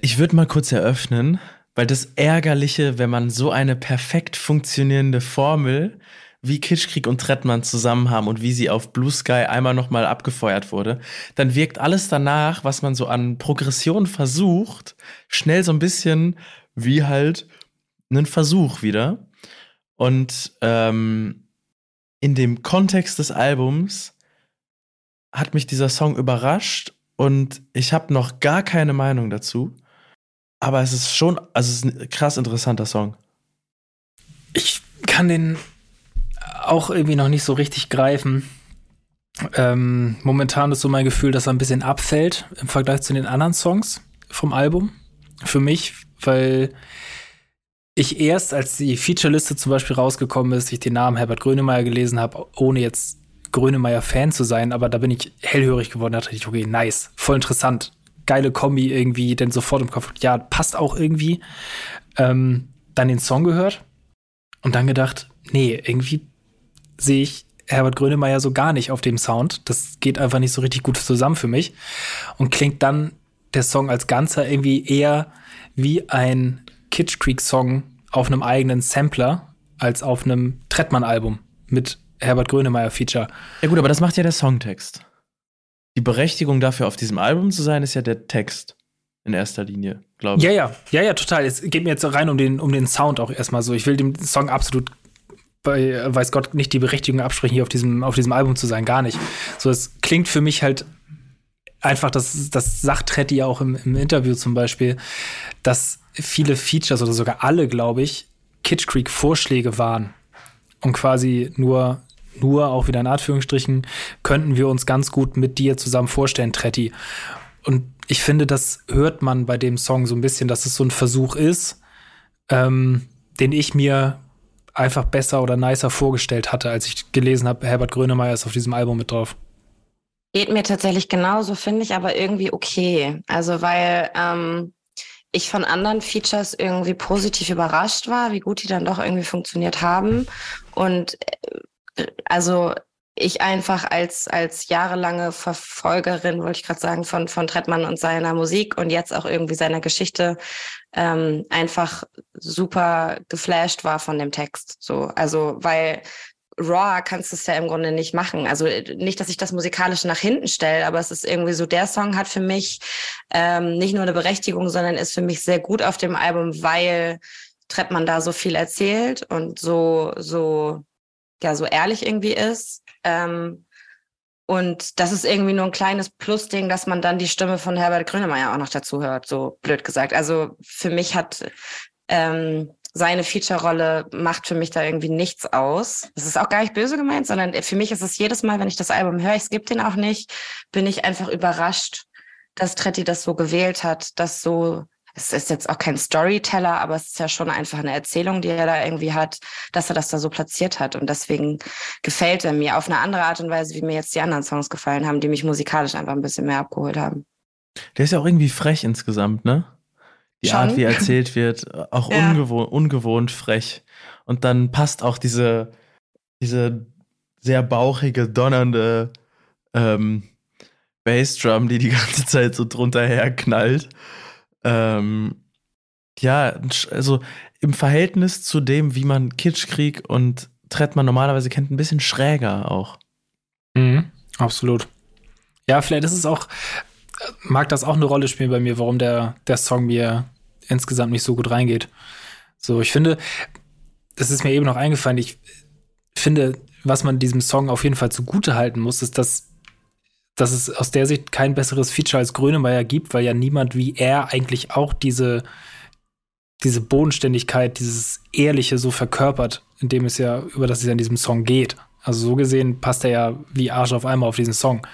Speaker 1: Ich würde mal kurz eröffnen, weil das Ärgerliche, wenn man so eine perfekt funktionierende Formel wie Kitschkrieg und Trettmann zusammen haben und wie sie auf Blue Sky einmal nochmal abgefeuert wurde, dann wirkt alles danach, was man so an Progression versucht, schnell so ein bisschen wie halt einen Versuch wieder. Und ähm, in dem Kontext des Albums hat mich dieser Song überrascht und ich habe noch gar keine Meinung dazu. Aber es ist schon, also es ist ein krass interessanter Song.
Speaker 2: Ich kann den auch irgendwie noch nicht so richtig greifen. Ähm, momentan ist so mein Gefühl, dass er ein bisschen abfällt im Vergleich zu den anderen Songs vom Album. Für mich, weil ich erst, als die Featureliste zum Beispiel rausgekommen ist, ich den Namen Herbert Grönemeyer gelesen habe, ohne jetzt Grönemeyer-Fan zu sein, aber da bin ich hellhörig geworden, da dachte ich, okay, nice, voll interessant, geile Kombi irgendwie, denn sofort im Kopf, ja, passt auch irgendwie. Ähm, dann den Song gehört und dann gedacht, nee, irgendwie sehe ich Herbert Grönemeyer so gar nicht auf dem Sound. Das geht einfach nicht so richtig gut zusammen für mich. Und klingt dann der Song als Ganzer irgendwie eher wie ein Kitsch Creek Song auf einem eigenen Sampler als auf einem Trettmann-Album mit Herbert Grönemeyer Feature.
Speaker 1: Ja gut, aber das macht ja der Songtext. Die Berechtigung dafür, auf diesem Album zu sein, ist ja der Text in erster Linie, glaube ich.
Speaker 2: Ja, ja, ja, ja, total. Es geht mir jetzt rein um den, um den Sound auch erstmal so. Ich will dem Song absolut bei weiß Gott nicht die Berechtigung absprechen, hier auf diesem, auf diesem Album zu sein, gar nicht. So, es klingt für mich halt einfach, das, das sagt Tretti ja auch im, im Interview zum Beispiel, dass viele Features oder sogar alle, glaube ich, Kitsch Creek Vorschläge waren. Und quasi nur, nur auch wieder in Anführungsstrichen, könnten wir uns ganz gut mit dir zusammen vorstellen, Tretti. Und ich finde, das hört man bei dem Song so ein bisschen, dass es so ein Versuch ist, ähm, den ich mir einfach besser oder nicer vorgestellt hatte, als ich gelesen habe, Herbert Grönemeyer ist auf diesem Album mit drauf.
Speaker 3: Geht mir tatsächlich genauso, finde ich aber irgendwie okay. Also weil ähm, ich von anderen Features irgendwie positiv überrascht war, wie gut die dann doch irgendwie funktioniert haben. Und äh, also ich einfach als, als jahrelange Verfolgerin, wollte ich gerade sagen, von, von Trettmann und seiner Musik und jetzt auch irgendwie seiner Geschichte ähm, einfach super geflasht war von dem Text. So, also weil raw kannst du es ja im Grunde nicht machen. Also nicht, dass ich das musikalisch nach hinten stelle, aber es ist irgendwie so, der Song hat für mich ähm, nicht nur eine Berechtigung, sondern ist für mich sehr gut auf dem Album, weil Trettmann da so viel erzählt und so, so, ja, so ehrlich irgendwie ist. Ähm, Und das ist irgendwie nur ein kleines Plus-Ding, dass man dann die Stimme von Herbert Grönemeyer auch noch dazu hört, so blöd gesagt. Also für mich hat ähm, seine Feature-Rolle macht für mich da irgendwie nichts aus. Das ist auch gar nicht böse gemeint, sondern für mich ist es jedes Mal, wenn ich das Album höre, ich skippe den auch nicht, bin ich einfach überrascht, dass Tretti das so gewählt hat, dass so es ist jetzt auch kein Storyteller, aber es ist ja schon einfach eine Erzählung, die er da irgendwie hat, dass er das da so platziert hat. Und deswegen gefällt er mir auf eine andere Art und Weise, wie mir jetzt die anderen Songs gefallen haben, die mich musikalisch einfach ein bisschen mehr abgeholt haben.
Speaker 6: Der ist ja auch irgendwie frech insgesamt, ne? Die
Speaker 3: Schon?
Speaker 6: Art, wie erzählt wird, auch
Speaker 3: Ja.
Speaker 6: ungewohnt, ungewohnt frech. Und dann passt auch diese, diese sehr bauchige, donnernde ähm, Bassdrum, die die ganze Zeit so drunter herknallt. Ähm, ja, also im Verhältnis zu dem, wie man Kitschkrieg und Trettmann normalerweise kennt, ein bisschen schräger auch.
Speaker 2: Mhm, absolut. Ja, vielleicht ist es auch, mag das auch eine Rolle spielen bei mir, warum der, der Song mir insgesamt nicht so gut reingeht. So, ich finde, das ist mir eben noch eingefallen, ich finde, was man diesem Song auf jeden Fall zugute halten muss, ist, dass, dass es aus der Sicht kein besseres Feature als Grönemeyer gibt, weil ja niemand wie er eigentlich auch diese, diese Bodenständigkeit, dieses Ehrliche so verkörpert, in dem es ja, über das es ja in diesem Song geht. Also so gesehen passt er ja wie Arsch auf einmal auf diesen Song.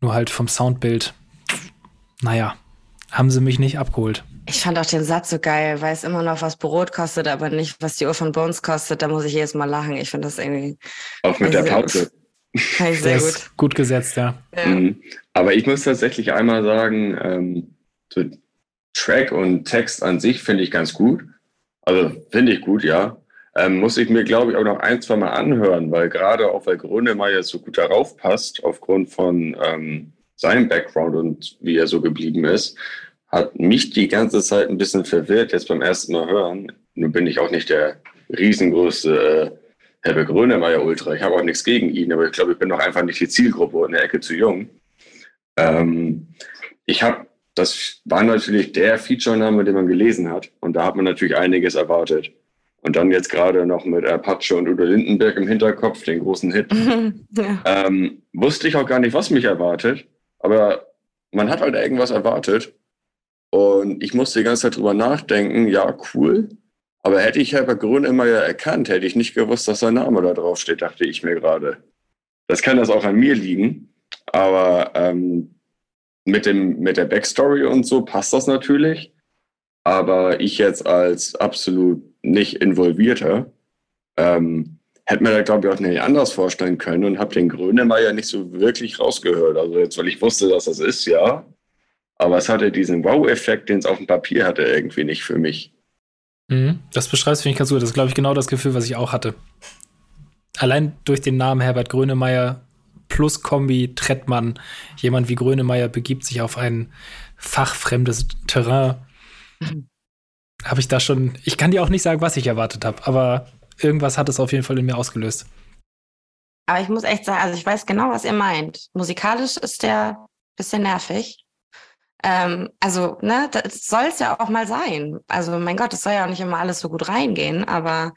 Speaker 2: Nur halt vom Soundbild, naja, haben sie mich nicht abgeholt.
Speaker 3: Ich fand auch den Satz so geil, weiß immer noch, was Brot kostet, aber nicht, was die Uhr von Bones kostet. Da muss ich jedes Mal lachen. Ich finde das irgendwie
Speaker 4: Auch mit der Pause.
Speaker 2: Der
Speaker 3: sehr
Speaker 2: ist
Speaker 3: gut.
Speaker 2: gut gesetzt, ja.
Speaker 3: Ja.
Speaker 4: Mhm. Aber ich muss tatsächlich einmal sagen, ähm, so Track und Text an sich finde ich ganz gut. Also finde ich gut, ja. Ähm, muss ich mir, glaube ich, auch noch ein, zwei Mal anhören, weil gerade auch weil Grönemeyer so gut darauf passt, aufgrund von ähm, seinem Background und wie er so geblieben ist, hat mich die ganze Zeit ein bisschen verwirrt, jetzt beim ersten Mal hören. Nun bin ich auch nicht der riesengroße äh, Herbert Grönemeyer Ultra. Ich habe auch nichts gegen ihn, aber ich glaube, ich bin noch einfach nicht die Zielgruppe und in der Ecke zu jung. Ähm, ich habe, das war natürlich der Feature-Name, den man gelesen hat. Und da hat man natürlich einiges erwartet. Und dann jetzt gerade noch mit Apache und Udo Lindenberg im Hinterkopf, den großen Hit.
Speaker 3: ja.
Speaker 4: Ähm, wusste ich auch gar nicht, was mich erwartet. Aber man hat halt irgendwas erwartet. Und ich musste die ganze Zeit drüber nachdenken, ja, cool. Aber hätte ich Herbert Grönemeyer erkannt, hätte ich nicht gewusst, dass sein Name da drauf steht, dachte ich mir gerade. Das kann das auch an mir liegen. Aber ähm, mit, dem, mit der Backstory und so passt das natürlich. Aber ich jetzt als absolut nicht involvierter ähm, hätte mir da, glaube ich, auch nicht anders vorstellen können und habe den Grönemeyer nicht so wirklich rausgehört. Also jetzt, weil ich wusste, dass das ist, ja. Aber es hatte diesen Wow-Effekt, den es auf dem Papier hatte, irgendwie nicht für mich.
Speaker 2: Mhm. Das beschreibst finde ich ganz gut. Das ist, glaube ich, genau das Gefühl, was ich auch hatte. Allein durch den Namen Herbert Grönemeyer plus Kombi Trettmann, jemand wie Grönemeyer begibt sich auf ein fachfremdes Terrain. Habe ich da schon, ich kann dir auch nicht sagen, was ich erwartet habe, aber irgendwas hat es auf jeden Fall in mir ausgelöst.
Speaker 3: Aber ich muss echt sagen, also ich weiß genau, was ihr meint. Musikalisch ist der ein bisschen nervig. Ähm, also, ne, das soll es ja auch mal sein. Also, mein Gott, es soll ja auch nicht immer alles so gut reingehen, aber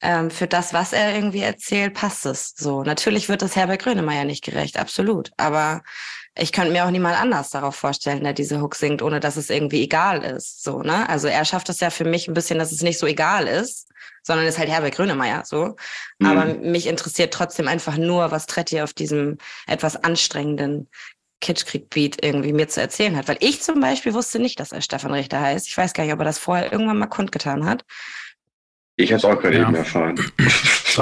Speaker 3: ähm, für das, was er irgendwie erzählt, passt es so. Natürlich wird das Herbert Grönemeyer nicht gerecht, absolut. Aber ich könnte mir auch niemand anders darauf vorstellen, der diese Hook singt, ohne dass es irgendwie egal ist. So, ne? Also er schafft es ja für mich ein bisschen, dass es nicht so egal ist, sondern ist halt Herbert Grönemeyer so.
Speaker 4: Mhm.
Speaker 3: Aber mich interessiert trotzdem einfach nur, was Tretti auf diesem etwas anstrengenden Kitschkrieg-Beat irgendwie mir zu erzählen hat. Weil ich zum Beispiel wusste nicht, dass er Stefan Richter heißt. Ich weiß gar nicht, ob er das vorher irgendwann mal kundgetan hat.
Speaker 4: Ich habe es auch gerade
Speaker 2: Ja.
Speaker 4: eben erfahren.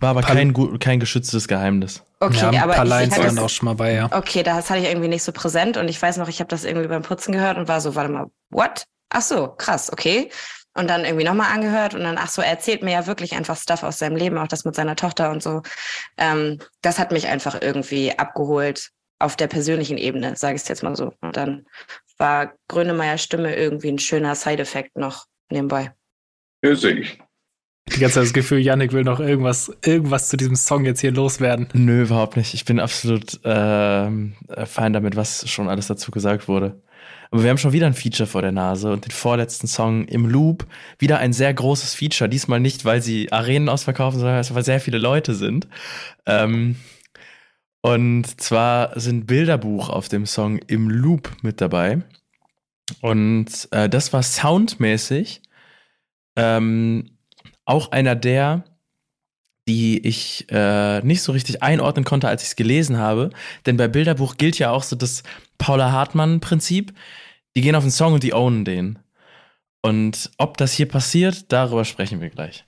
Speaker 6: War aber
Speaker 2: Pal-
Speaker 6: kein, kein geschütztes Geheimnis.
Speaker 3: Okay,
Speaker 2: ja,
Speaker 3: aber
Speaker 2: paar Lines
Speaker 3: hatte
Speaker 2: waren auch schon mal bei, ja.
Speaker 3: Okay, das hatte ich irgendwie nicht so präsent und ich weiß noch, ich habe das irgendwie beim Putzen gehört und war so, warte mal, what? Ach so, krass, okay. Und dann irgendwie nochmal angehört und dann, ach so, er erzählt mir ja wirklich einfach Stuff aus seinem Leben, auch das mit seiner Tochter und so. Ähm, das hat mich einfach irgendwie abgeholt auf der persönlichen Ebene, sage ich es jetzt mal so. Und dann war Grönemeyers Stimme irgendwie ein schöner Side-Effekt noch nebenbei.
Speaker 4: Sehe ich.
Speaker 2: Die ganze Zeit das Gefühl, Yannick will noch irgendwas, irgendwas zu diesem Song jetzt hier loswerden.
Speaker 6: Nö, überhaupt nicht. Ich bin absolut ähm, äh, fein damit, was schon alles dazu gesagt wurde. Aber wir haben schon wieder ein Feature vor der Nase und den vorletzten Song im Loop. Wieder ein sehr großes Feature. Diesmal nicht, weil sie Arenen ausverkaufen, sondern weil sehr viele Leute sind. Ähm,
Speaker 1: Und zwar sind Bilderbuch auf dem Song im Loop mit dabei. Und äh, das war soundmäßig ähm, auch einer der, die ich äh, nicht so richtig einordnen konnte, als ich es gelesen habe. Denn bei Bilderbuch gilt ja auch so das Paula Hartmann-Prinzip. Die gehen auf den Song und die ownen den. Und ob das hier passiert, darüber sprechen wir gleich.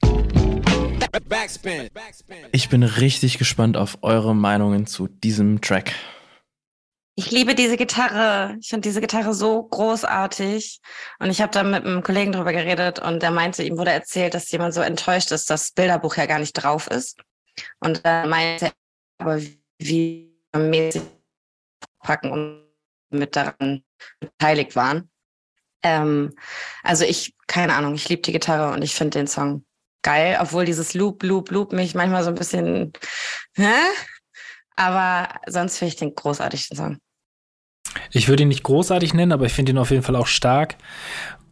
Speaker 1: Ich bin richtig gespannt auf eure Meinungen zu diesem Track.
Speaker 3: Ich liebe diese Gitarre. Ich finde diese Gitarre so großartig. Und ich habe da mit einem Kollegen drüber geredet und der meinte, ihm wurde erzählt, dass jemand so enttäuscht ist, dass das Bilderbuch ja gar nicht drauf ist. Und dann meinte er, aber wie mäßig packen und mit daran beteiligt waren. Ähm, also ich, keine Ahnung, ich liebe die Gitarre und ich finde den Song geil, obwohl dieses Loop, Loop, Loop mich manchmal so ein bisschen, hä? Aber sonst finde ich den großartig, den Song.
Speaker 2: Ich würde ihn nicht großartig nennen, aber ich finde ihn auf jeden Fall auch stark.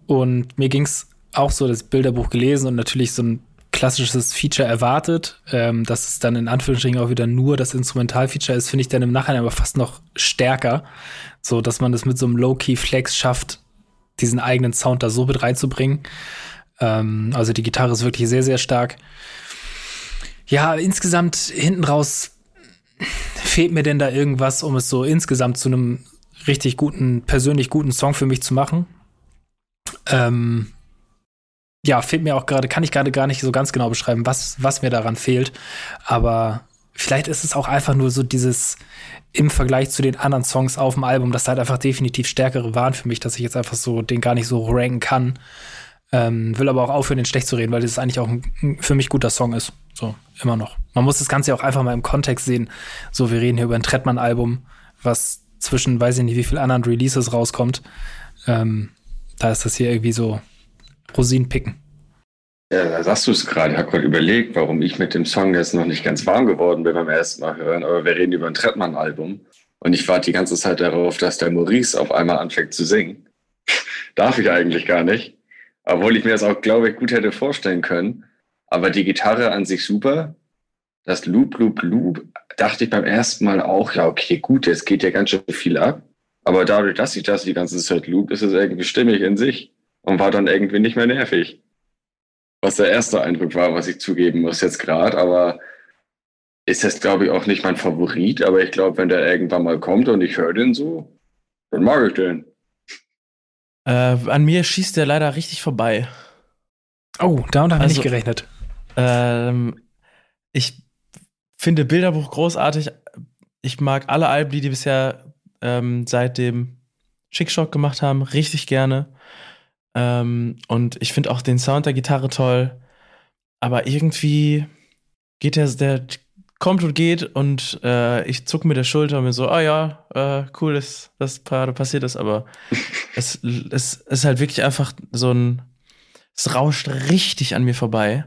Speaker 2: Und mir ging es auch so, das Bilderbuch gelesen und natürlich so ein klassisches Feature erwartet. Ähm, dass es dann in Anführungsstrichen auch wieder nur das Instrumentalfeature ist, finde ich dann im Nachhinein aber fast noch stärker. So, dass man das mit so einem Low-Key-Flex schafft, diesen eigenen Sound da so mit reinzubringen. Ähm, also die Gitarre ist wirklich sehr, sehr stark. Ja, insgesamt hinten raus fehlt mir denn da irgendwas, um es so insgesamt zu einem richtig guten, persönlich guten Song für mich zu machen. Ähm, ja, fehlt mir auch gerade, kann ich gerade gar nicht so ganz genau beschreiben, was, was mir daran fehlt. Aber vielleicht ist es auch einfach nur so dieses im Vergleich zu den anderen Songs auf dem Album, dass da halt einfach definitiv stärkere waren für mich, dass ich jetzt einfach so den gar nicht so ranken kann. Ähm, will aber auch aufhören, den schlecht zu reden, weil das eigentlich auch ein für mich guter Song ist. So, immer noch. Man muss das Ganze auch einfach mal im Kontext sehen. So, wir reden hier über ein Trettmann-Album, was zwischen, weiß ich nicht, wie viel anderen Releases rauskommt. Ähm, da ist das hier irgendwie so Rosinen picken.
Speaker 4: Ja, da sagst du es gerade. Ich habe gerade überlegt, warum ich mit dem Song jetzt noch nicht ganz warm geworden bin beim ersten Mal hören. Aber wir reden über ein Trettmann-Album. Und ich warte die ganze Zeit darauf, dass der Maurice auf einmal anfängt zu singen. Darf ich eigentlich gar nicht. Obwohl ich mir das auch, glaube ich, gut hätte vorstellen können. Aber die Gitarre an sich super. Das Loop, Loop, Loop dachte ich beim ersten Mal auch, ja, okay, gut, jetzt geht ja ganz schön viel ab. Aber dadurch, dass ich das die ganze Zeit loop, ist es irgendwie stimmig in sich und war dann irgendwie nicht mehr nervig. Was der erste Eindruck war, was ich zugeben muss jetzt gerade, aber ist das, glaube ich, auch nicht mein Favorit. Aber ich glaube, wenn der irgendwann mal kommt und ich höre den so, dann mag ich den.
Speaker 1: Äh, an mir schießt der leider richtig vorbei.
Speaker 2: Oh, da und habe ich
Speaker 1: Also-
Speaker 2: nicht gerechnet.
Speaker 1: Ähm, ich finde Bilderbuch großartig. Ich mag alle Alben, die die bisher ähm, seit dem Chickshock gemacht haben, richtig gerne. Ähm, und ich finde auch den Sound der Gitarre toll. Aber irgendwie geht der, der kommt und geht und äh, ich zuck mit der Schulter und mir so, ah ja, äh, cool, dass das gerade passiert ist, aber es, es ist halt wirklich einfach so ein, es rauscht richtig an mir vorbei.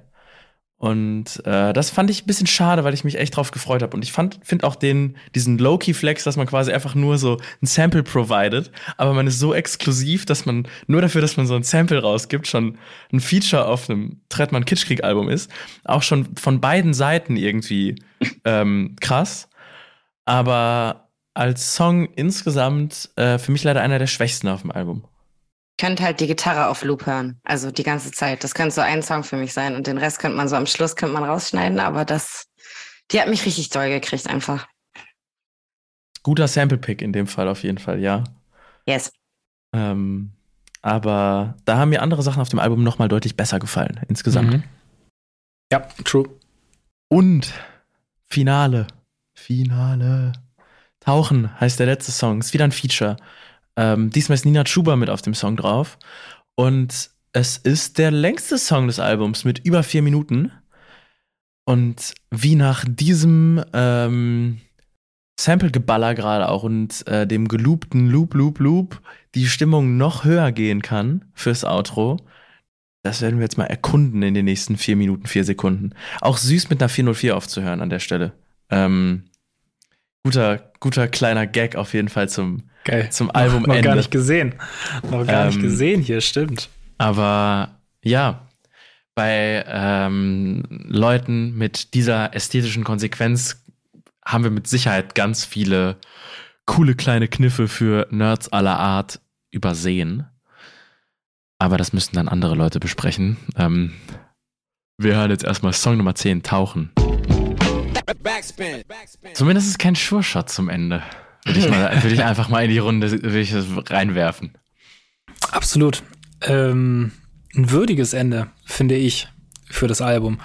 Speaker 1: Und äh, das fand ich ein bisschen schade, weil ich mich echt drauf gefreut habe. Und ich finde auch den, diesen Low-Key-Flex, dass man quasi einfach nur so ein Sample provided, aber man ist so exklusiv, dass man nur dafür, dass man so ein Sample rausgibt, schon ein Feature auf einem Trettmann Kitschkrieg-Album ist. Auch schon von beiden Seiten irgendwie ähm, krass. Aber als Song insgesamt äh, für mich leider einer der schwächsten auf dem Album.
Speaker 3: Könnt halt die Gitarre auf Loop hören. Also die ganze Zeit. Das könnte so ein Song für mich sein. Und den Rest könnte man so am Schluss könnte man rausschneiden, aber das, die hat mich richtig doll gekriegt einfach.
Speaker 1: Guter Sample-Pick in dem Fall auf jeden Fall, ja.
Speaker 3: Yes.
Speaker 1: Ähm, aber da haben mir andere Sachen auf dem Album nochmal deutlich besser gefallen, insgesamt.
Speaker 2: Mhm. Ja, true.
Speaker 1: Und Finale. Finale. Tauchen heißt der letzte Song. Ist wieder ein Feature. Ähm, diesmal ist Nina Chuba mit auf dem Song drauf. Und es ist der längste Song des Albums mit über vier Minuten. Und wie nach diesem ähm, Sample-Geballer gerade auch und äh, dem geloopten Loop, Loop, Loop die Stimmung noch höher gehen kann fürs Outro, das werden wir jetzt mal erkunden in den nächsten vier Minuten, vier Sekunden. Auch süß mit einer 404 aufzuhören an der Stelle. Ähm, guter, guter kleiner Gag auf jeden Fall zum,
Speaker 2: Geil.
Speaker 1: zum
Speaker 2: Noch, noch
Speaker 1: Albumende.
Speaker 2: gar nicht gesehen. Noch gar nicht
Speaker 1: Ähm,
Speaker 2: gesehen hier, stimmt.
Speaker 1: Aber ja, bei ähm, Leuten mit dieser ästhetischen Konsequenz haben wir mit Sicherheit ganz viele coole kleine Kniffe für Nerds aller Art übersehen. Aber das müssten dann andere Leute besprechen. Ähm, wir hören jetzt erstmal Song Nummer 10, Tauchen. Zumindest ist es kein Sure-Shot zum Ende. Würde ich, mal, würde ich einfach mal in die Runde würde ich das reinwerfen.
Speaker 2: Absolut. Ähm, ein würdiges Ende, finde ich, für das Album.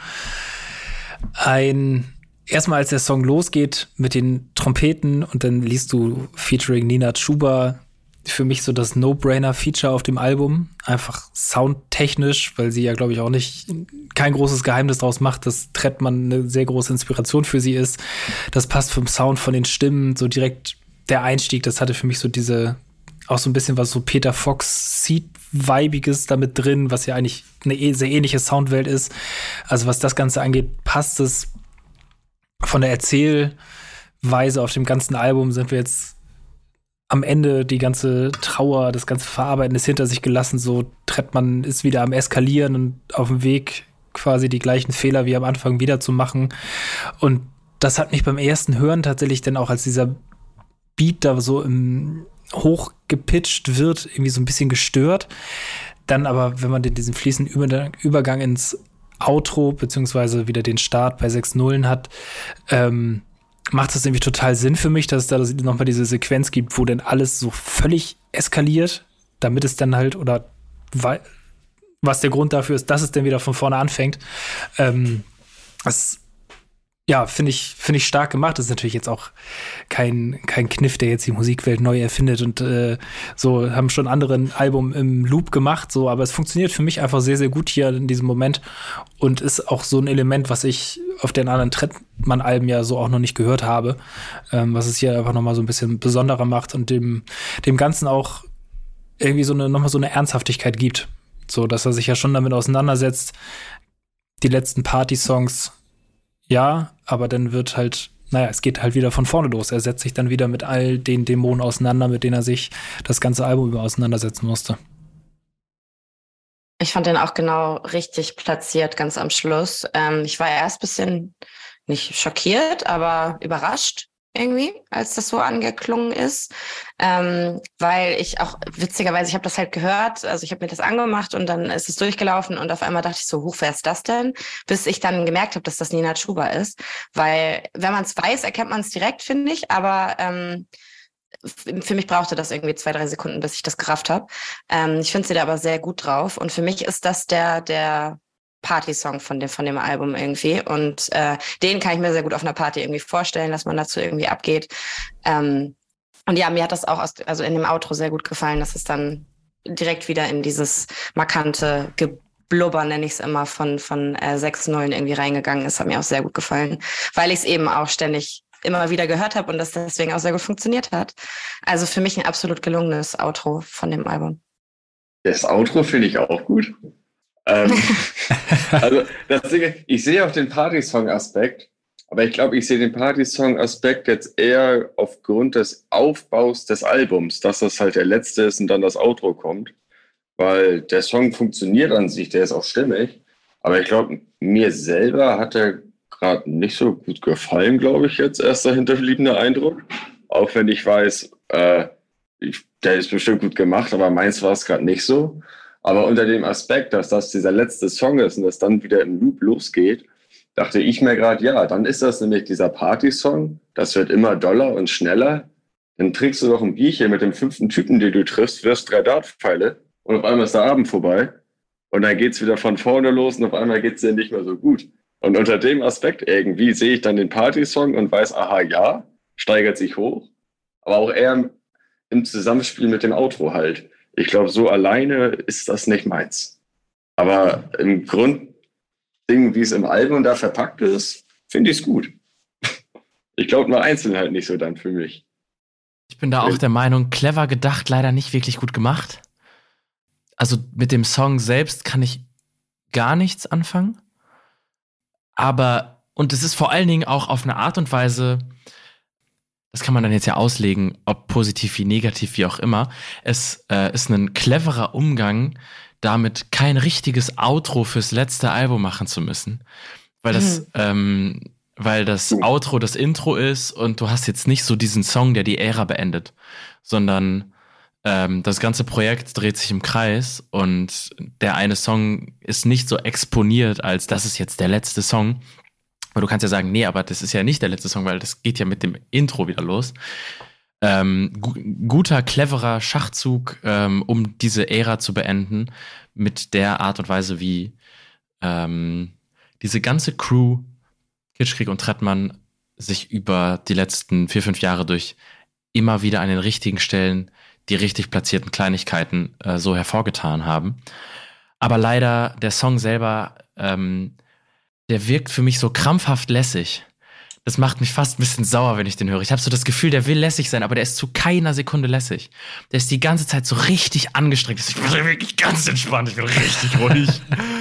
Speaker 2: Ein, erstmal als der Song losgeht mit den Trompeten und dann liest du featuring Nina Chuba für mich so das No-Brainer-Feature auf dem Album. Einfach soundtechnisch, weil sie ja, glaube ich, auch nicht kein großes Geheimnis daraus macht, dass Trettmann eine sehr große Inspiration für sie ist. Das passt vom Sound, von den Stimmen, so direkt der Einstieg, das hatte für mich so diese, auch so ein bisschen was so Peter Fox Seed-Weibiges damit drin, was ja eigentlich eine e-, sehr ähnliche Soundwelt ist. Also was das Ganze angeht, passt es von der Erzählweise auf dem ganzen Album sind wir jetzt am Ende die ganze Trauer, das ganze Verarbeiten ist hinter sich gelassen. So tritt man ist wieder am Eskalieren und auf dem Weg quasi die gleichen Fehler wie am Anfang wieder zu machen. Und das hat mich beim ersten Hören tatsächlich dann auch, als dieser Beat da so im hoch gepitcht wird, irgendwie so ein bisschen gestört. Dann aber, wenn man den, diesen fließenden Übergang ins Outro, beziehungsweise wieder den Start bei sechs Nullen hat, ähm, macht das nämlich total Sinn für mich, dass es da nochmal diese Sequenz gibt, wo dann alles so völlig eskaliert, damit es dann halt, oder was der Grund dafür ist, dass es dann wieder von vorne anfängt. Ähm, das ja, finde ich, finde ich stark gemacht. Das ist natürlich jetzt auch kein, kein Kniff, der jetzt die Musikwelt neu erfindet und äh, so haben schon andere ein Album im Loop gemacht, so, aber es funktioniert für mich einfach sehr, sehr gut hier in diesem Moment und ist auch so ein Element, was ich auf den anderen Trettmann-Alben ja so auch noch nicht gehört habe, ähm, was es hier einfach nochmal so ein bisschen besonderer macht und dem, dem Ganzen auch irgendwie so eine, nochmal so eine Ernsthaftigkeit gibt. So, dass er sich ja schon damit auseinandersetzt, die letzten Party-Songs ja, aber dann wird halt, naja, es geht halt wieder von vorne los. Er setzt sich dann wieder mit all den Dämonen auseinander, mit denen er sich das ganze Album über auseinandersetzen musste.
Speaker 3: Ich fand den auch genau richtig platziert, ganz am Schluss. Ähm, ich war erst ein bisschen nicht schockiert, aber überrascht, irgendwie, als das so angeklungen ist, ähm, weil ich auch witzigerweise, ich habe das halt gehört, also ich habe mir das angemacht und dann ist es durchgelaufen und auf einmal dachte ich so, hoch, wer ist das denn? Bis ich dann gemerkt habe, dass das Nina Chuba ist, weil wenn man es weiß, erkennt man es direkt, finde ich, aber ähm, für mich brauchte das irgendwie zwei, drei Sekunden, bis ich das gerafft habe. Ähm, ich finde sie da aber sehr gut drauf und für mich ist das der, der Party-Song von dem, von dem Album irgendwie. Und äh, den kann ich mir sehr gut auf einer Party irgendwie vorstellen, dass man dazu irgendwie abgeht. Ähm, und ja, mir hat das auch aus, also in dem Outro sehr gut gefallen, dass es dann direkt wieder in dieses markante Geblubber, nenne ich es immer, von, von äh, sechs Nullen irgendwie reingegangen ist. Hat mir auch sehr gut gefallen, weil ich es eben auch ständig immer wieder gehört habe und das deswegen auch sehr gut funktioniert hat. Also für mich ein absolut gelungenes Outro von dem Album.
Speaker 4: Das Outro finde ich auch gut ähm, also das Ding, ich sehe auch den Party-Song-Aspekt, aber ich glaube, ich sehe den Party-Song-Aspekt jetzt eher aufgrund des Aufbaus des Albums, dass das halt der letzte ist und dann das Outro kommt. Weil der Song funktioniert an sich, der ist auch stimmig. Aber ich glaube, mir selber hat er gerade nicht so gut gefallen, glaube ich, jetzt erst der hinterbliebene Eindruck. Auch wenn ich weiß, äh, ich, der ist bestimmt gut gemacht, aber meins war es gerade nicht so. Aber unter dem Aspekt, dass das dieser letzte Song ist und das dann wieder im Loop losgeht, dachte ich mir gerade, ja, dann ist das nämlich dieser Party-Song. Das wird immer doller und schneller. Dann trinkst du doch ein Bierchen mit dem fünften Typen, den du triffst, wirst drei Dartpfeile und auf einmal ist der Abend vorbei. Und dann geht's wieder von vorne los und auf einmal geht's dir nicht mehr so gut. Und unter dem Aspekt irgendwie sehe ich dann den Party-Song und weiß, aha, ja, steigert sich hoch. Aber auch eher im Zusammenspiel mit dem Outro halt. Ich glaube, so alleine ist das nicht meins. Aber im Grundding, wie es im Album da verpackt ist, finde ich es gut. Ich glaube nur einzeln halt nicht so dann für mich.
Speaker 1: Ich bin da auch der Meinung, clever gedacht, leider nicht wirklich gut gemacht. Also mit dem Song selbst kann ich gar nichts anfangen. Aber, und es ist vor allen Dingen auch auf eine Art und Weise das kann man dann jetzt ja auslegen, ob positiv wie negativ, wie auch immer. Es äh, ist ein cleverer Umgang, damit kein richtiges Outro fürs letzte Album machen zu müssen. Weil das, mhm. ähm, weil das Outro das Intro ist und du hast jetzt nicht so diesen Song, der die Ära beendet, sondern ähm, das ganze Projekt dreht sich im Kreis und der eine Song ist nicht so exponiert, als das ist jetzt der letzte Song. Aber du kannst ja sagen, nee, aber das ist ja nicht der letzte Song, weil das geht ja mit dem Intro wieder los. Ähm, gu guter, cleverer Schachzug, ähm, um diese Ära zu beenden, mit der Art und Weise, wie ähm, diese ganze Crew, Kitschkrieg und Trettmann, sich über die letzten vier, fünf Jahre durch immer wieder an den richtigen Stellen die richtig platzierten Kleinigkeiten äh, so hervorgetan haben. Aber leider, der Song selber, ähm, der wirkt für mich so krampfhaft lässig. Das macht mich fast ein bisschen sauer, wenn ich den höre. Ich habe so das Gefühl, der will lässig sein, aber der ist zu keiner Sekunde lässig. Der ist die ganze Zeit so richtig angestrengt. Ich bin wirklich ganz entspannt, ich bin richtig ruhig.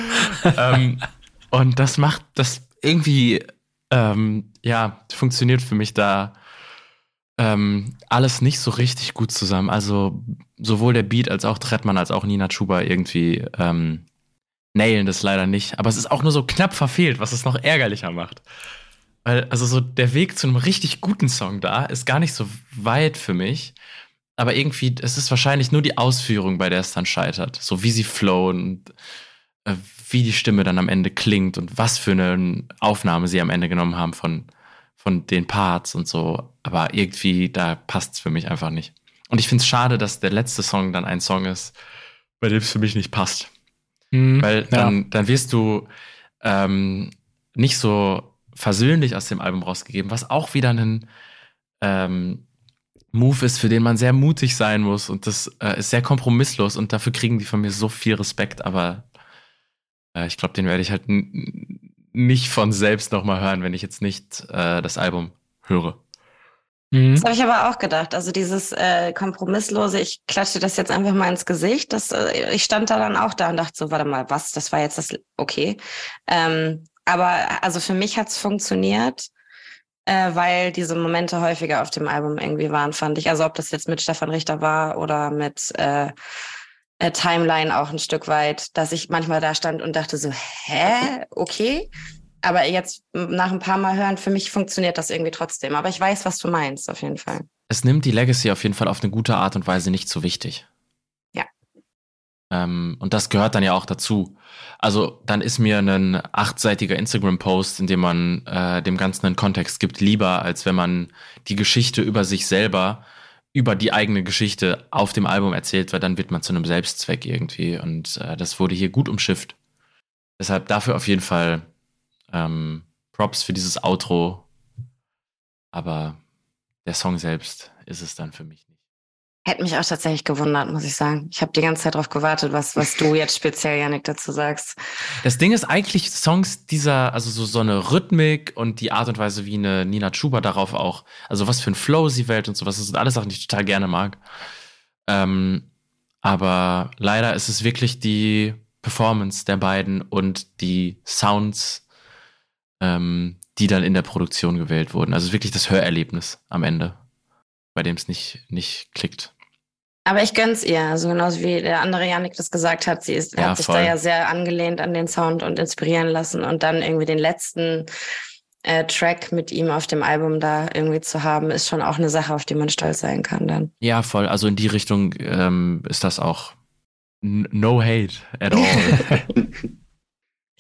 Speaker 1: ähm, und das macht das irgendwie, ähm, ja, funktioniert für mich da ähm, alles nicht so richtig gut zusammen. Also sowohl der Beat als auch Trettmann als auch Nina Chuba irgendwie ähm, nailen das leider nicht. Aber es ist auch nur so knapp verfehlt, was es noch ärgerlicher macht. Weil, also so der Weg zu einem richtig guten Song da ist gar nicht so weit für mich. Aber irgendwie, es ist wahrscheinlich nur die Ausführung, bei der es dann scheitert. So wie sie flowen und äh, wie die Stimme dann am Ende klingt und was für eine Aufnahme sie am Ende genommen haben von, von den Parts und so. Aber irgendwie, da passt es für mich einfach nicht. Und ich finde es schade, dass der letzte Song dann ein Song ist, bei dem es für mich nicht passt. Mhm, Weil dann, ja. dann wirst du ähm, nicht so versöhnlich aus dem Album rausgegeben, was auch wieder ein ähm, Move ist, für den man sehr mutig sein muss. Und das äh, ist sehr kompromisslos und dafür kriegen die von mir so viel Respekt. Aber äh, ich glaube, den werde ich halt nicht von selbst nochmal hören, wenn ich jetzt nicht äh, das Album höre.
Speaker 3: Mhm. Das habe ich aber auch gedacht. Also dieses äh, kompromisslose, ich klatsche das jetzt einfach mal ins Gesicht. Das, äh, ich stand da dann auch da und dachte so, warte mal, was? Das war jetzt das, okay. Ähm, aber also für mich hat's funktioniert, äh, weil diese Momente häufiger auf dem Album irgendwie waren, fand ich. Also ob das jetzt mit Stefan Richter war oder mit äh, äh, Timeline auch ein Stück weit, dass ich manchmal da stand und dachte so, hä, okay aber jetzt nach ein paar Mal hören, für mich funktioniert das irgendwie trotzdem. Aber ich weiß, was du meinst, auf jeden Fall.
Speaker 1: Es nimmt die Legacy auf jeden Fall auf eine gute Art und Weise nicht so wichtig.
Speaker 3: Ja.
Speaker 1: Ähm, und das gehört dann ja auch dazu. Also dann ist mir ein achtseitiger Instagram-Post, in dem man äh, dem Ganzen einen Kontext gibt, lieber, als wenn man die Geschichte über sich selber, über die eigene Geschichte auf dem Album erzählt, weil dann wird man zu einem Selbstzweck irgendwie. Und äh, das wurde hier gut umschifft. Deshalb dafür auf jeden Fall ähm, Props für dieses Outro. Aber der Song selbst ist es dann für mich nicht.
Speaker 3: Hätte mich auch tatsächlich gewundert, muss ich sagen. Ich habe die ganze Zeit darauf gewartet, was, was du jetzt speziell, Janik, dazu sagst.
Speaker 1: Das Ding ist eigentlich Songs dieser, also so, so eine Rhythmik und die Art und Weise, wie eine Nina Chuba darauf auch, also was für ein Flow sie wählt und sowas, das sind alles Sachen, die ich total gerne mag. Ähm, aber leider ist es wirklich die Performance der beiden und die Sounds, ähm, die dann in der Produktion gewählt wurden. Also wirklich das Hörerlebnis am Ende, bei dem es nicht, nicht klickt.
Speaker 3: Aber ich gönn's ihr, also genauso wie der andere Janik das gesagt hat, sie ist, ja, hat sich voll. da ja sehr angelehnt an den Sound und inspirieren lassen und dann irgendwie den letzten äh, Track mit ihm auf dem Album da irgendwie zu haben, ist schon auch eine Sache, auf die man stolz sein kann dann.
Speaker 1: Ja, voll. Also in die Richtung ähm, ist das auch no hate at all.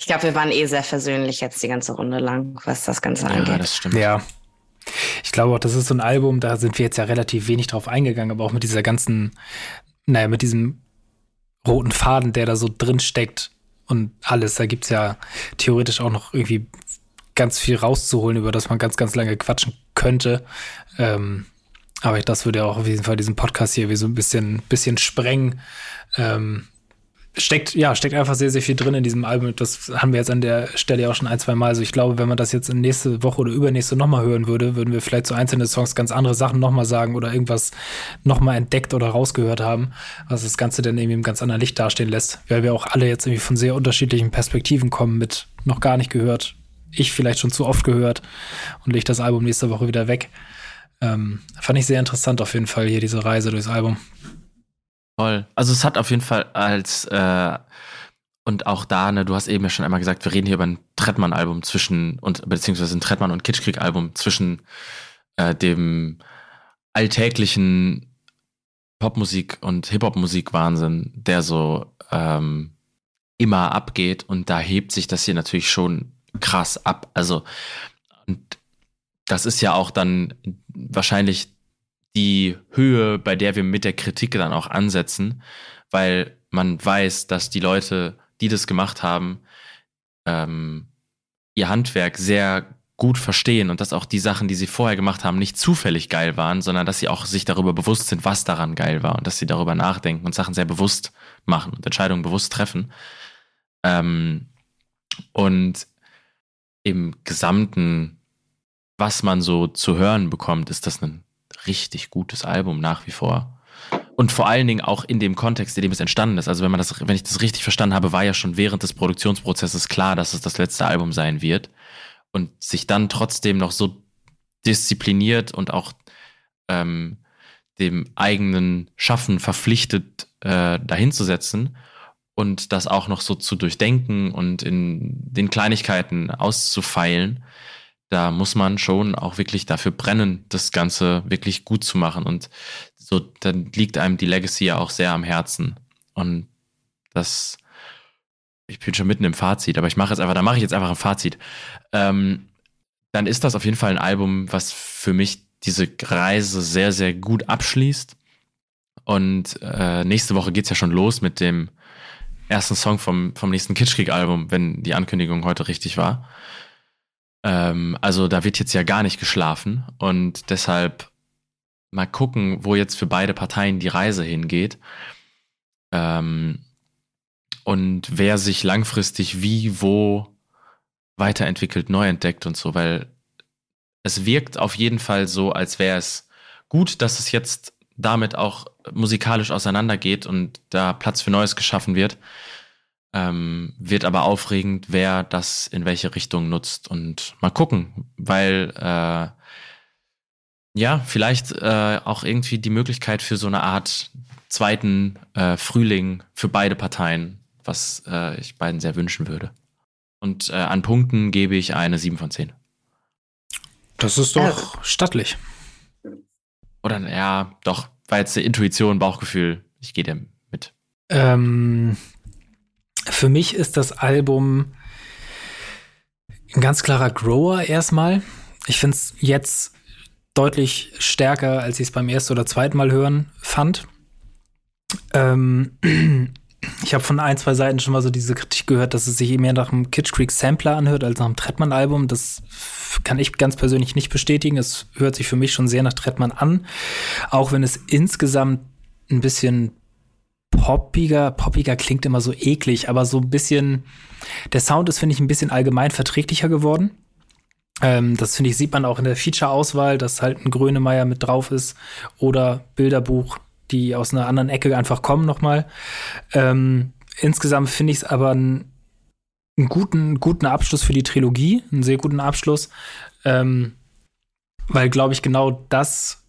Speaker 3: Ich glaube, wir waren eh sehr versöhnlich jetzt die ganze Runde lang, was das Ganze ja, angeht. Ja,
Speaker 2: das stimmt. Ja. Ich glaube auch, das ist so ein Album, da sind wir jetzt ja relativ wenig drauf eingegangen, aber auch mit dieser ganzen, naja, mit diesem roten Faden, der da so drin steckt und alles. Da gibt es ja theoretisch auch noch irgendwie ganz viel rauszuholen, über das man ganz, ganz lange quatschen könnte. Ähm, aber das würde ja auch auf jeden Fall diesen Podcast hier wie so ein bisschen, bisschen sprengen. Ähm, steckt, ja, steckt einfach sehr, sehr viel drin in diesem Album. Das haben wir jetzt an der Stelle auch schon ein, zwei Mal. Also ich glaube, wenn man das jetzt in nächste Woche oder übernächste nochmal hören würde, würden wir vielleicht zu so einzelnen Songs ganz andere Sachen nochmal sagen oder irgendwas nochmal entdeckt oder rausgehört haben, was das Ganze dann irgendwie im ganz anderen Licht dastehen lässt. Weil wir auch alle jetzt irgendwie von sehr unterschiedlichen Perspektiven kommen mit noch gar nicht gehört. Ich vielleicht schon zu oft gehört und lege das Album nächste Woche wieder weg. Ähm, fand ich sehr interessant auf jeden Fall hier diese Reise durchs Album.
Speaker 1: Voll. Also es hat auf jeden Fall als äh, und auch da, ne, du hast eben ja schon einmal gesagt, wir reden hier über ein Trettmann-Album zwischen, und beziehungsweise ein Trettmann- und Kitschkrieg-Album zwischen äh, dem alltäglichen Popmusik und Hip-Hop-Musik-Wahnsinn, der so ähm, immer abgeht. Und da hebt sich das hier natürlich schon krass ab. Also, und das ist ja auch dann wahrscheinlich die Höhe, bei der wir mit der Kritik dann auch ansetzen, weil man weiß, dass die Leute, die das gemacht haben, ähm, ihr Handwerk sehr gut verstehen und dass auch die Sachen, die sie vorher gemacht haben, nicht zufällig geil waren, sondern dass sie auch sich darüber bewusst sind, was daran geil war und dass sie darüber nachdenken und Sachen sehr bewusst machen und Entscheidungen bewusst treffen. Ähm, und im Gesamten, was man so zu hören bekommt, ist das ein richtig gutes Album nach wie vor. Und vor allen Dingen auch in dem Kontext, in dem es entstanden ist. Also wenn man das, wenn ich das richtig verstanden habe, war ja schon während des Produktionsprozesses klar, dass es das letzte Album sein wird. Und sich dann trotzdem noch so diszipliniert und auch ähm, dem eigenen Schaffen verpflichtet, äh, dahinzusetzen und das auch noch so zu durchdenken und in den Kleinigkeiten auszufeilen, da muss man schon auch wirklich dafür brennen, das Ganze wirklich gut zu machen. Und so, dann liegt einem die Legacy ja auch sehr am Herzen. Und das, ich bin schon mitten im Fazit, aber ich mache jetzt einfach, da mache ich jetzt einfach ein Fazit. Ähm, dann ist das auf jeden Fall ein Album, was für mich diese Reise sehr, sehr gut abschließt. Und äh, nächste Woche geht's ja schon los mit dem ersten Song vom, vom nächsten Kitschkrieg-Album, wenn die Ankündigung heute richtig war. Ähm, also da wird jetzt ja gar nicht geschlafen und deshalb mal gucken, wo jetzt für beide Parteien die Reise hingeht. Ähm, und wer sich langfristig wie, wo weiterentwickelt, neu entdeckt und so, weil es wirkt auf jeden Fall so, als wäre es gut, dass es jetzt damit auch musikalisch auseinandergeht und da Platz für Neues geschaffen wird. Ähm, wird aber aufregend, wer das in welche Richtung nutzt und mal gucken, weil äh, ja, vielleicht äh, auch irgendwie die Möglichkeit für so eine Art zweiten äh, Frühling für beide Parteien, was äh, ich beiden sehr wünschen würde. Und äh, an Punkten gebe ich eine 7 von 10.
Speaker 2: Das ist doch stattlich.
Speaker 1: Oder ja, doch, war jetzt eine Intuition, Bauchgefühl. Ich gehe dir mit.
Speaker 2: Ähm, für mich ist das Album ein ganz klarer Grower erstmal. Ich finde es jetzt deutlich stärker, als ich es beim ersten oder zweiten Mal hören fand. Ähm, ich habe von ein, zwei Seiten schon mal so diese Kritik gehört, dass es sich mehr nach einem Kitsch Creek Sampler anhört als nach einem Trettmann-Album. Das kann ich ganz persönlich nicht bestätigen. Es hört sich für mich schon sehr nach Trettmann an, auch wenn es insgesamt ein bisschen poppiger, poppiger klingt immer so eklig, aber so ein bisschen, der Sound ist, finde ich, ein bisschen allgemein verträglicher geworden. Ähm, das finde ich, sieht man auch in der Feature-Auswahl, dass halt ein Grönemeyer mit drauf ist oder Bilderbuch, die aus einer anderen Ecke einfach kommen nochmal. Ähm, insgesamt finde ich es aber einen, einen, guten, guten Abschluss für die Trilogie, einen sehr guten Abschluss, ähm, weil, glaube ich, genau das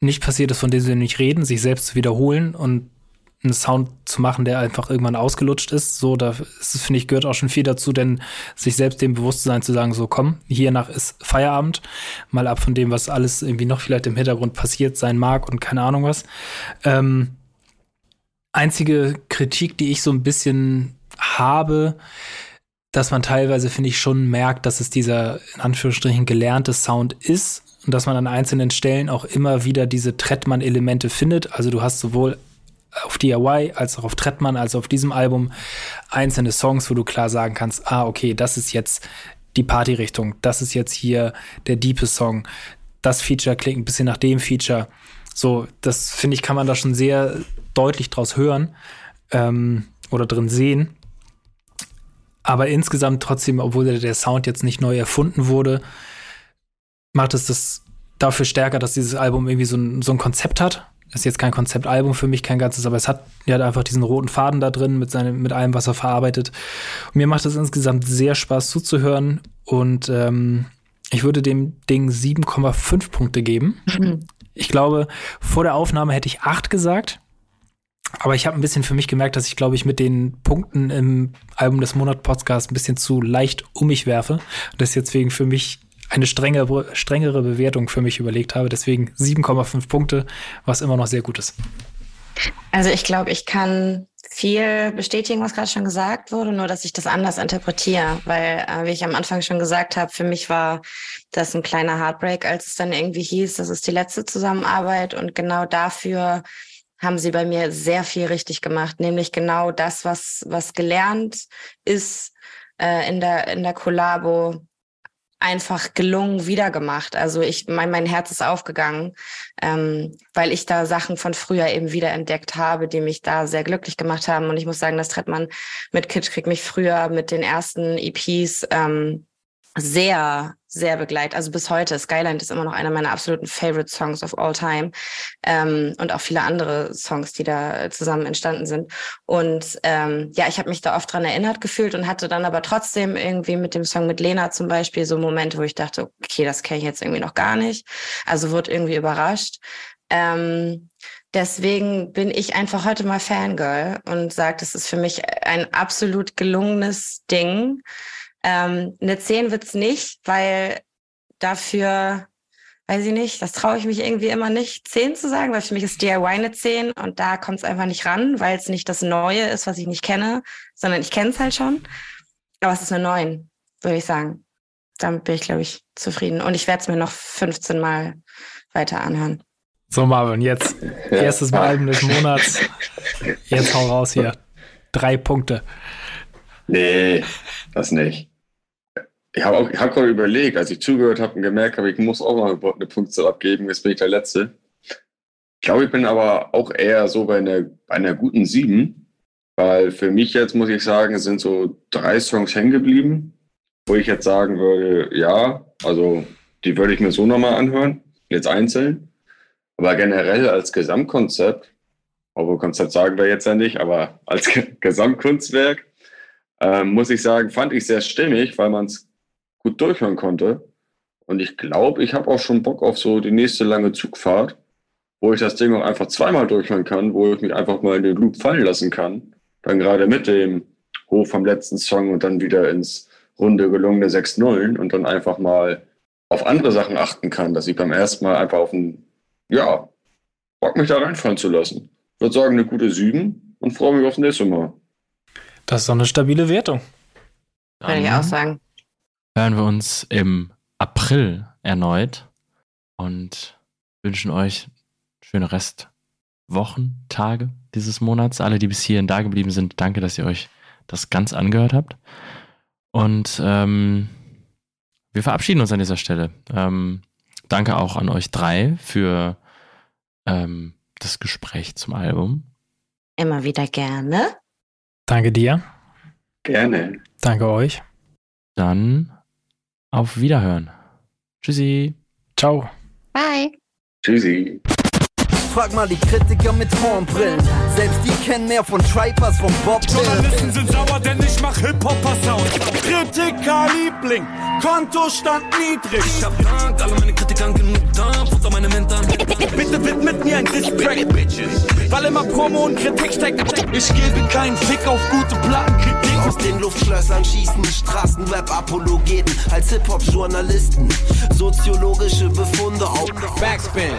Speaker 2: nicht passiert ist, von dem sie nicht reden, sich selbst zu wiederholen und einen Sound zu machen, der einfach irgendwann ausgelutscht ist. So, da finde ich, gehört auch schon viel dazu, denn sich selbst dem Bewusstsein zu sagen, so komm, hiernach ist Feierabend, mal ab von dem, was alles irgendwie noch vielleicht im Hintergrund passiert sein mag und keine Ahnung was. Ähm, einzige Kritik, die ich so ein bisschen habe, dass man teilweise, finde ich, schon merkt, dass es dieser in Anführungsstrichen gelernte Sound ist und dass man an einzelnen Stellen auch immer wieder diese Trettmann-Elemente findet. Also du hast sowohl auf DIY als auch auf Trettmann, also auf diesem Album einzelne Songs, wo du klar sagen kannst, ah, okay, das ist jetzt die Party-Richtung, das ist jetzt hier der diepe Song, das Feature klingt ein bisschen nach dem Feature. So, das finde ich, kann man da schon sehr deutlich draus hören ähm, oder drin sehen. Aber insgesamt trotzdem, obwohl der Sound jetzt nicht neu erfunden wurde, macht es das dafür stärker, dass dieses Album irgendwie so ein, so ein Konzept hat ist jetzt kein Konzeptalbum für mich, kein ganzes, aber es hat ja einfach diesen roten Faden da drin mit seinem, mit allem, was er verarbeitet. Und mir macht es insgesamt sehr Spaß zuzuhören und ähm, ich würde dem Ding 7,5 Punkte geben. Mhm. Ich glaube, vor der Aufnahme hätte ich 8 gesagt. Aber ich habe ein bisschen für mich gemerkt, dass ich, glaube ich, mit den Punkten im Album des Monat Podcast ein bisschen zu leicht um mich werfe. Und das deswegen für mich eine strengere, strengere Bewertung für mich überlegt habe. Deswegen 7,5 Punkte, was immer noch sehr gut ist.
Speaker 3: Also ich glaube, ich kann viel bestätigen, was gerade schon gesagt wurde, nur dass ich das anders interpretiere, weil, äh, wie ich am Anfang schon gesagt habe, für mich war das ein kleiner Heartbreak, als es dann irgendwie hieß, das ist die letzte Zusammenarbeit und genau dafür haben sie bei mir sehr viel richtig gemacht, nämlich genau das, was, was gelernt ist äh, in der, in der Kollabo, einfach gelungen wiedergemacht. Also ich, mein, mein Herz ist aufgegangen, ähm, weil ich da Sachen von früher eben wieder entdeckt habe, die mich da sehr glücklich gemacht haben. Und ich muss sagen, das Trettmann mit Kitschkrieg mich früher mit den ersten EPs ähm, sehr, sehr begleitet. Also bis heute. Skyline ist immer noch einer meiner absoluten Favorite Songs of all time. Ähm, und auch viele andere Songs, die da zusammen entstanden sind. Und ähm, ja, ich habe mich da oft dran erinnert gefühlt und hatte dann aber trotzdem irgendwie mit dem Song mit Lena zum Beispiel so Momente, wo ich dachte, okay, das kenne ich jetzt irgendwie noch gar nicht. Also wurde irgendwie überrascht. Ähm, deswegen bin ich einfach heute mal Fangirl und sage, das ist für mich ein absolut gelungenes Ding. Ähm, eine 10 wird's nicht, weil dafür, weiß ich nicht, das traue ich mich irgendwie immer nicht, 10 zu sagen, weil für mich ist DIY eine 10 und da kommt es einfach nicht ran, weil es nicht das Neue ist, was ich nicht kenne, sondern ich kenne es halt schon. Aber es ist eine 9, würde ich sagen. Damit bin ich, glaube ich, zufrieden. Und ich werde es mir noch 15 Mal weiter anhören.
Speaker 2: So, Marvin, jetzt erstes Mal Album des Monats. Jetzt hau raus hier. Drei Punkte.
Speaker 4: Nee, das nicht. Ich habe hab gerade überlegt, als ich zugehört habe und gemerkt habe, ich muss auch mal eine Punkte abgeben, jetzt bin ich der Letzte. Ich glaube, ich bin aber auch eher so bei einer, bei einer guten Sieben, weil für mich jetzt, muss ich sagen, sind so drei Songs hängen geblieben, wo ich jetzt sagen würde, ja, also die würde ich mir so nochmal anhören, jetzt einzeln. Aber generell als Gesamtkonzept, obwohl Konzept sagen wir jetzt ja nicht, aber als Gesamtkunstwerk, äh, muss ich sagen, fand ich sehr stimmig, weil man es gut durchhören konnte. Und ich glaube, ich habe auch schon Bock auf so die nächste lange Zugfahrt, wo ich das Ding auch einfach zweimal durchhören kann, wo ich mich einfach mal in den Loop fallen lassen kann. Dann gerade mit dem Hoch vom letzten Song und dann wieder ins runde gelungene 6-0 und dann einfach mal auf andere Sachen achten kann, dass ich beim ersten Mal einfach auf ein, ja, Bock mich da reinfallen zu lassen. Ich würde sagen, eine gute Süden und freue mich aufs nächste Mal.
Speaker 2: Das ist doch eine stabile Wertung.
Speaker 3: Würde ich auch sagen
Speaker 1: hören wir uns im April erneut und wünschen euch schöne Restwochen, Tage dieses Monats. Alle, die bis hierhin da geblieben sind, danke, dass ihr euch das ganz angehört habt. Und ähm, wir verabschieden uns an dieser Stelle. Ähm, danke auch an euch drei für ähm, das Gespräch zum Album.
Speaker 3: Immer wieder gerne.
Speaker 2: Danke dir.
Speaker 4: Gerne.
Speaker 2: Danke euch.
Speaker 1: Dann auf Wiederhören. Tschüssi.
Speaker 2: Ciao.
Speaker 3: Bye.
Speaker 4: Tschüssi.
Speaker 5: Frag mal die Kritiker mit Hornbrillen. Selbst die kennen mehr von Tripers, von Bob
Speaker 7: Journalisten sind sauer, denn ich mach Hip-Hopper-Sound. Kritiker Liebling, Kontostand niedrig.
Speaker 8: Ich hab Dank, alle meine Kritiker genug da, futter meine Mentoren.
Speaker 7: Bitte widmet mir ein Distrack, Bitches. Weil immer Promo und Kritik steckt. Ich gebe keinen Fick auf gute Plattenkritik.
Speaker 9: Aus den Luftschlössern schießen Straßenrap-Apologeten als Hip-Hop-Journalisten. Soziologische Befunde auf
Speaker 7: Backspin.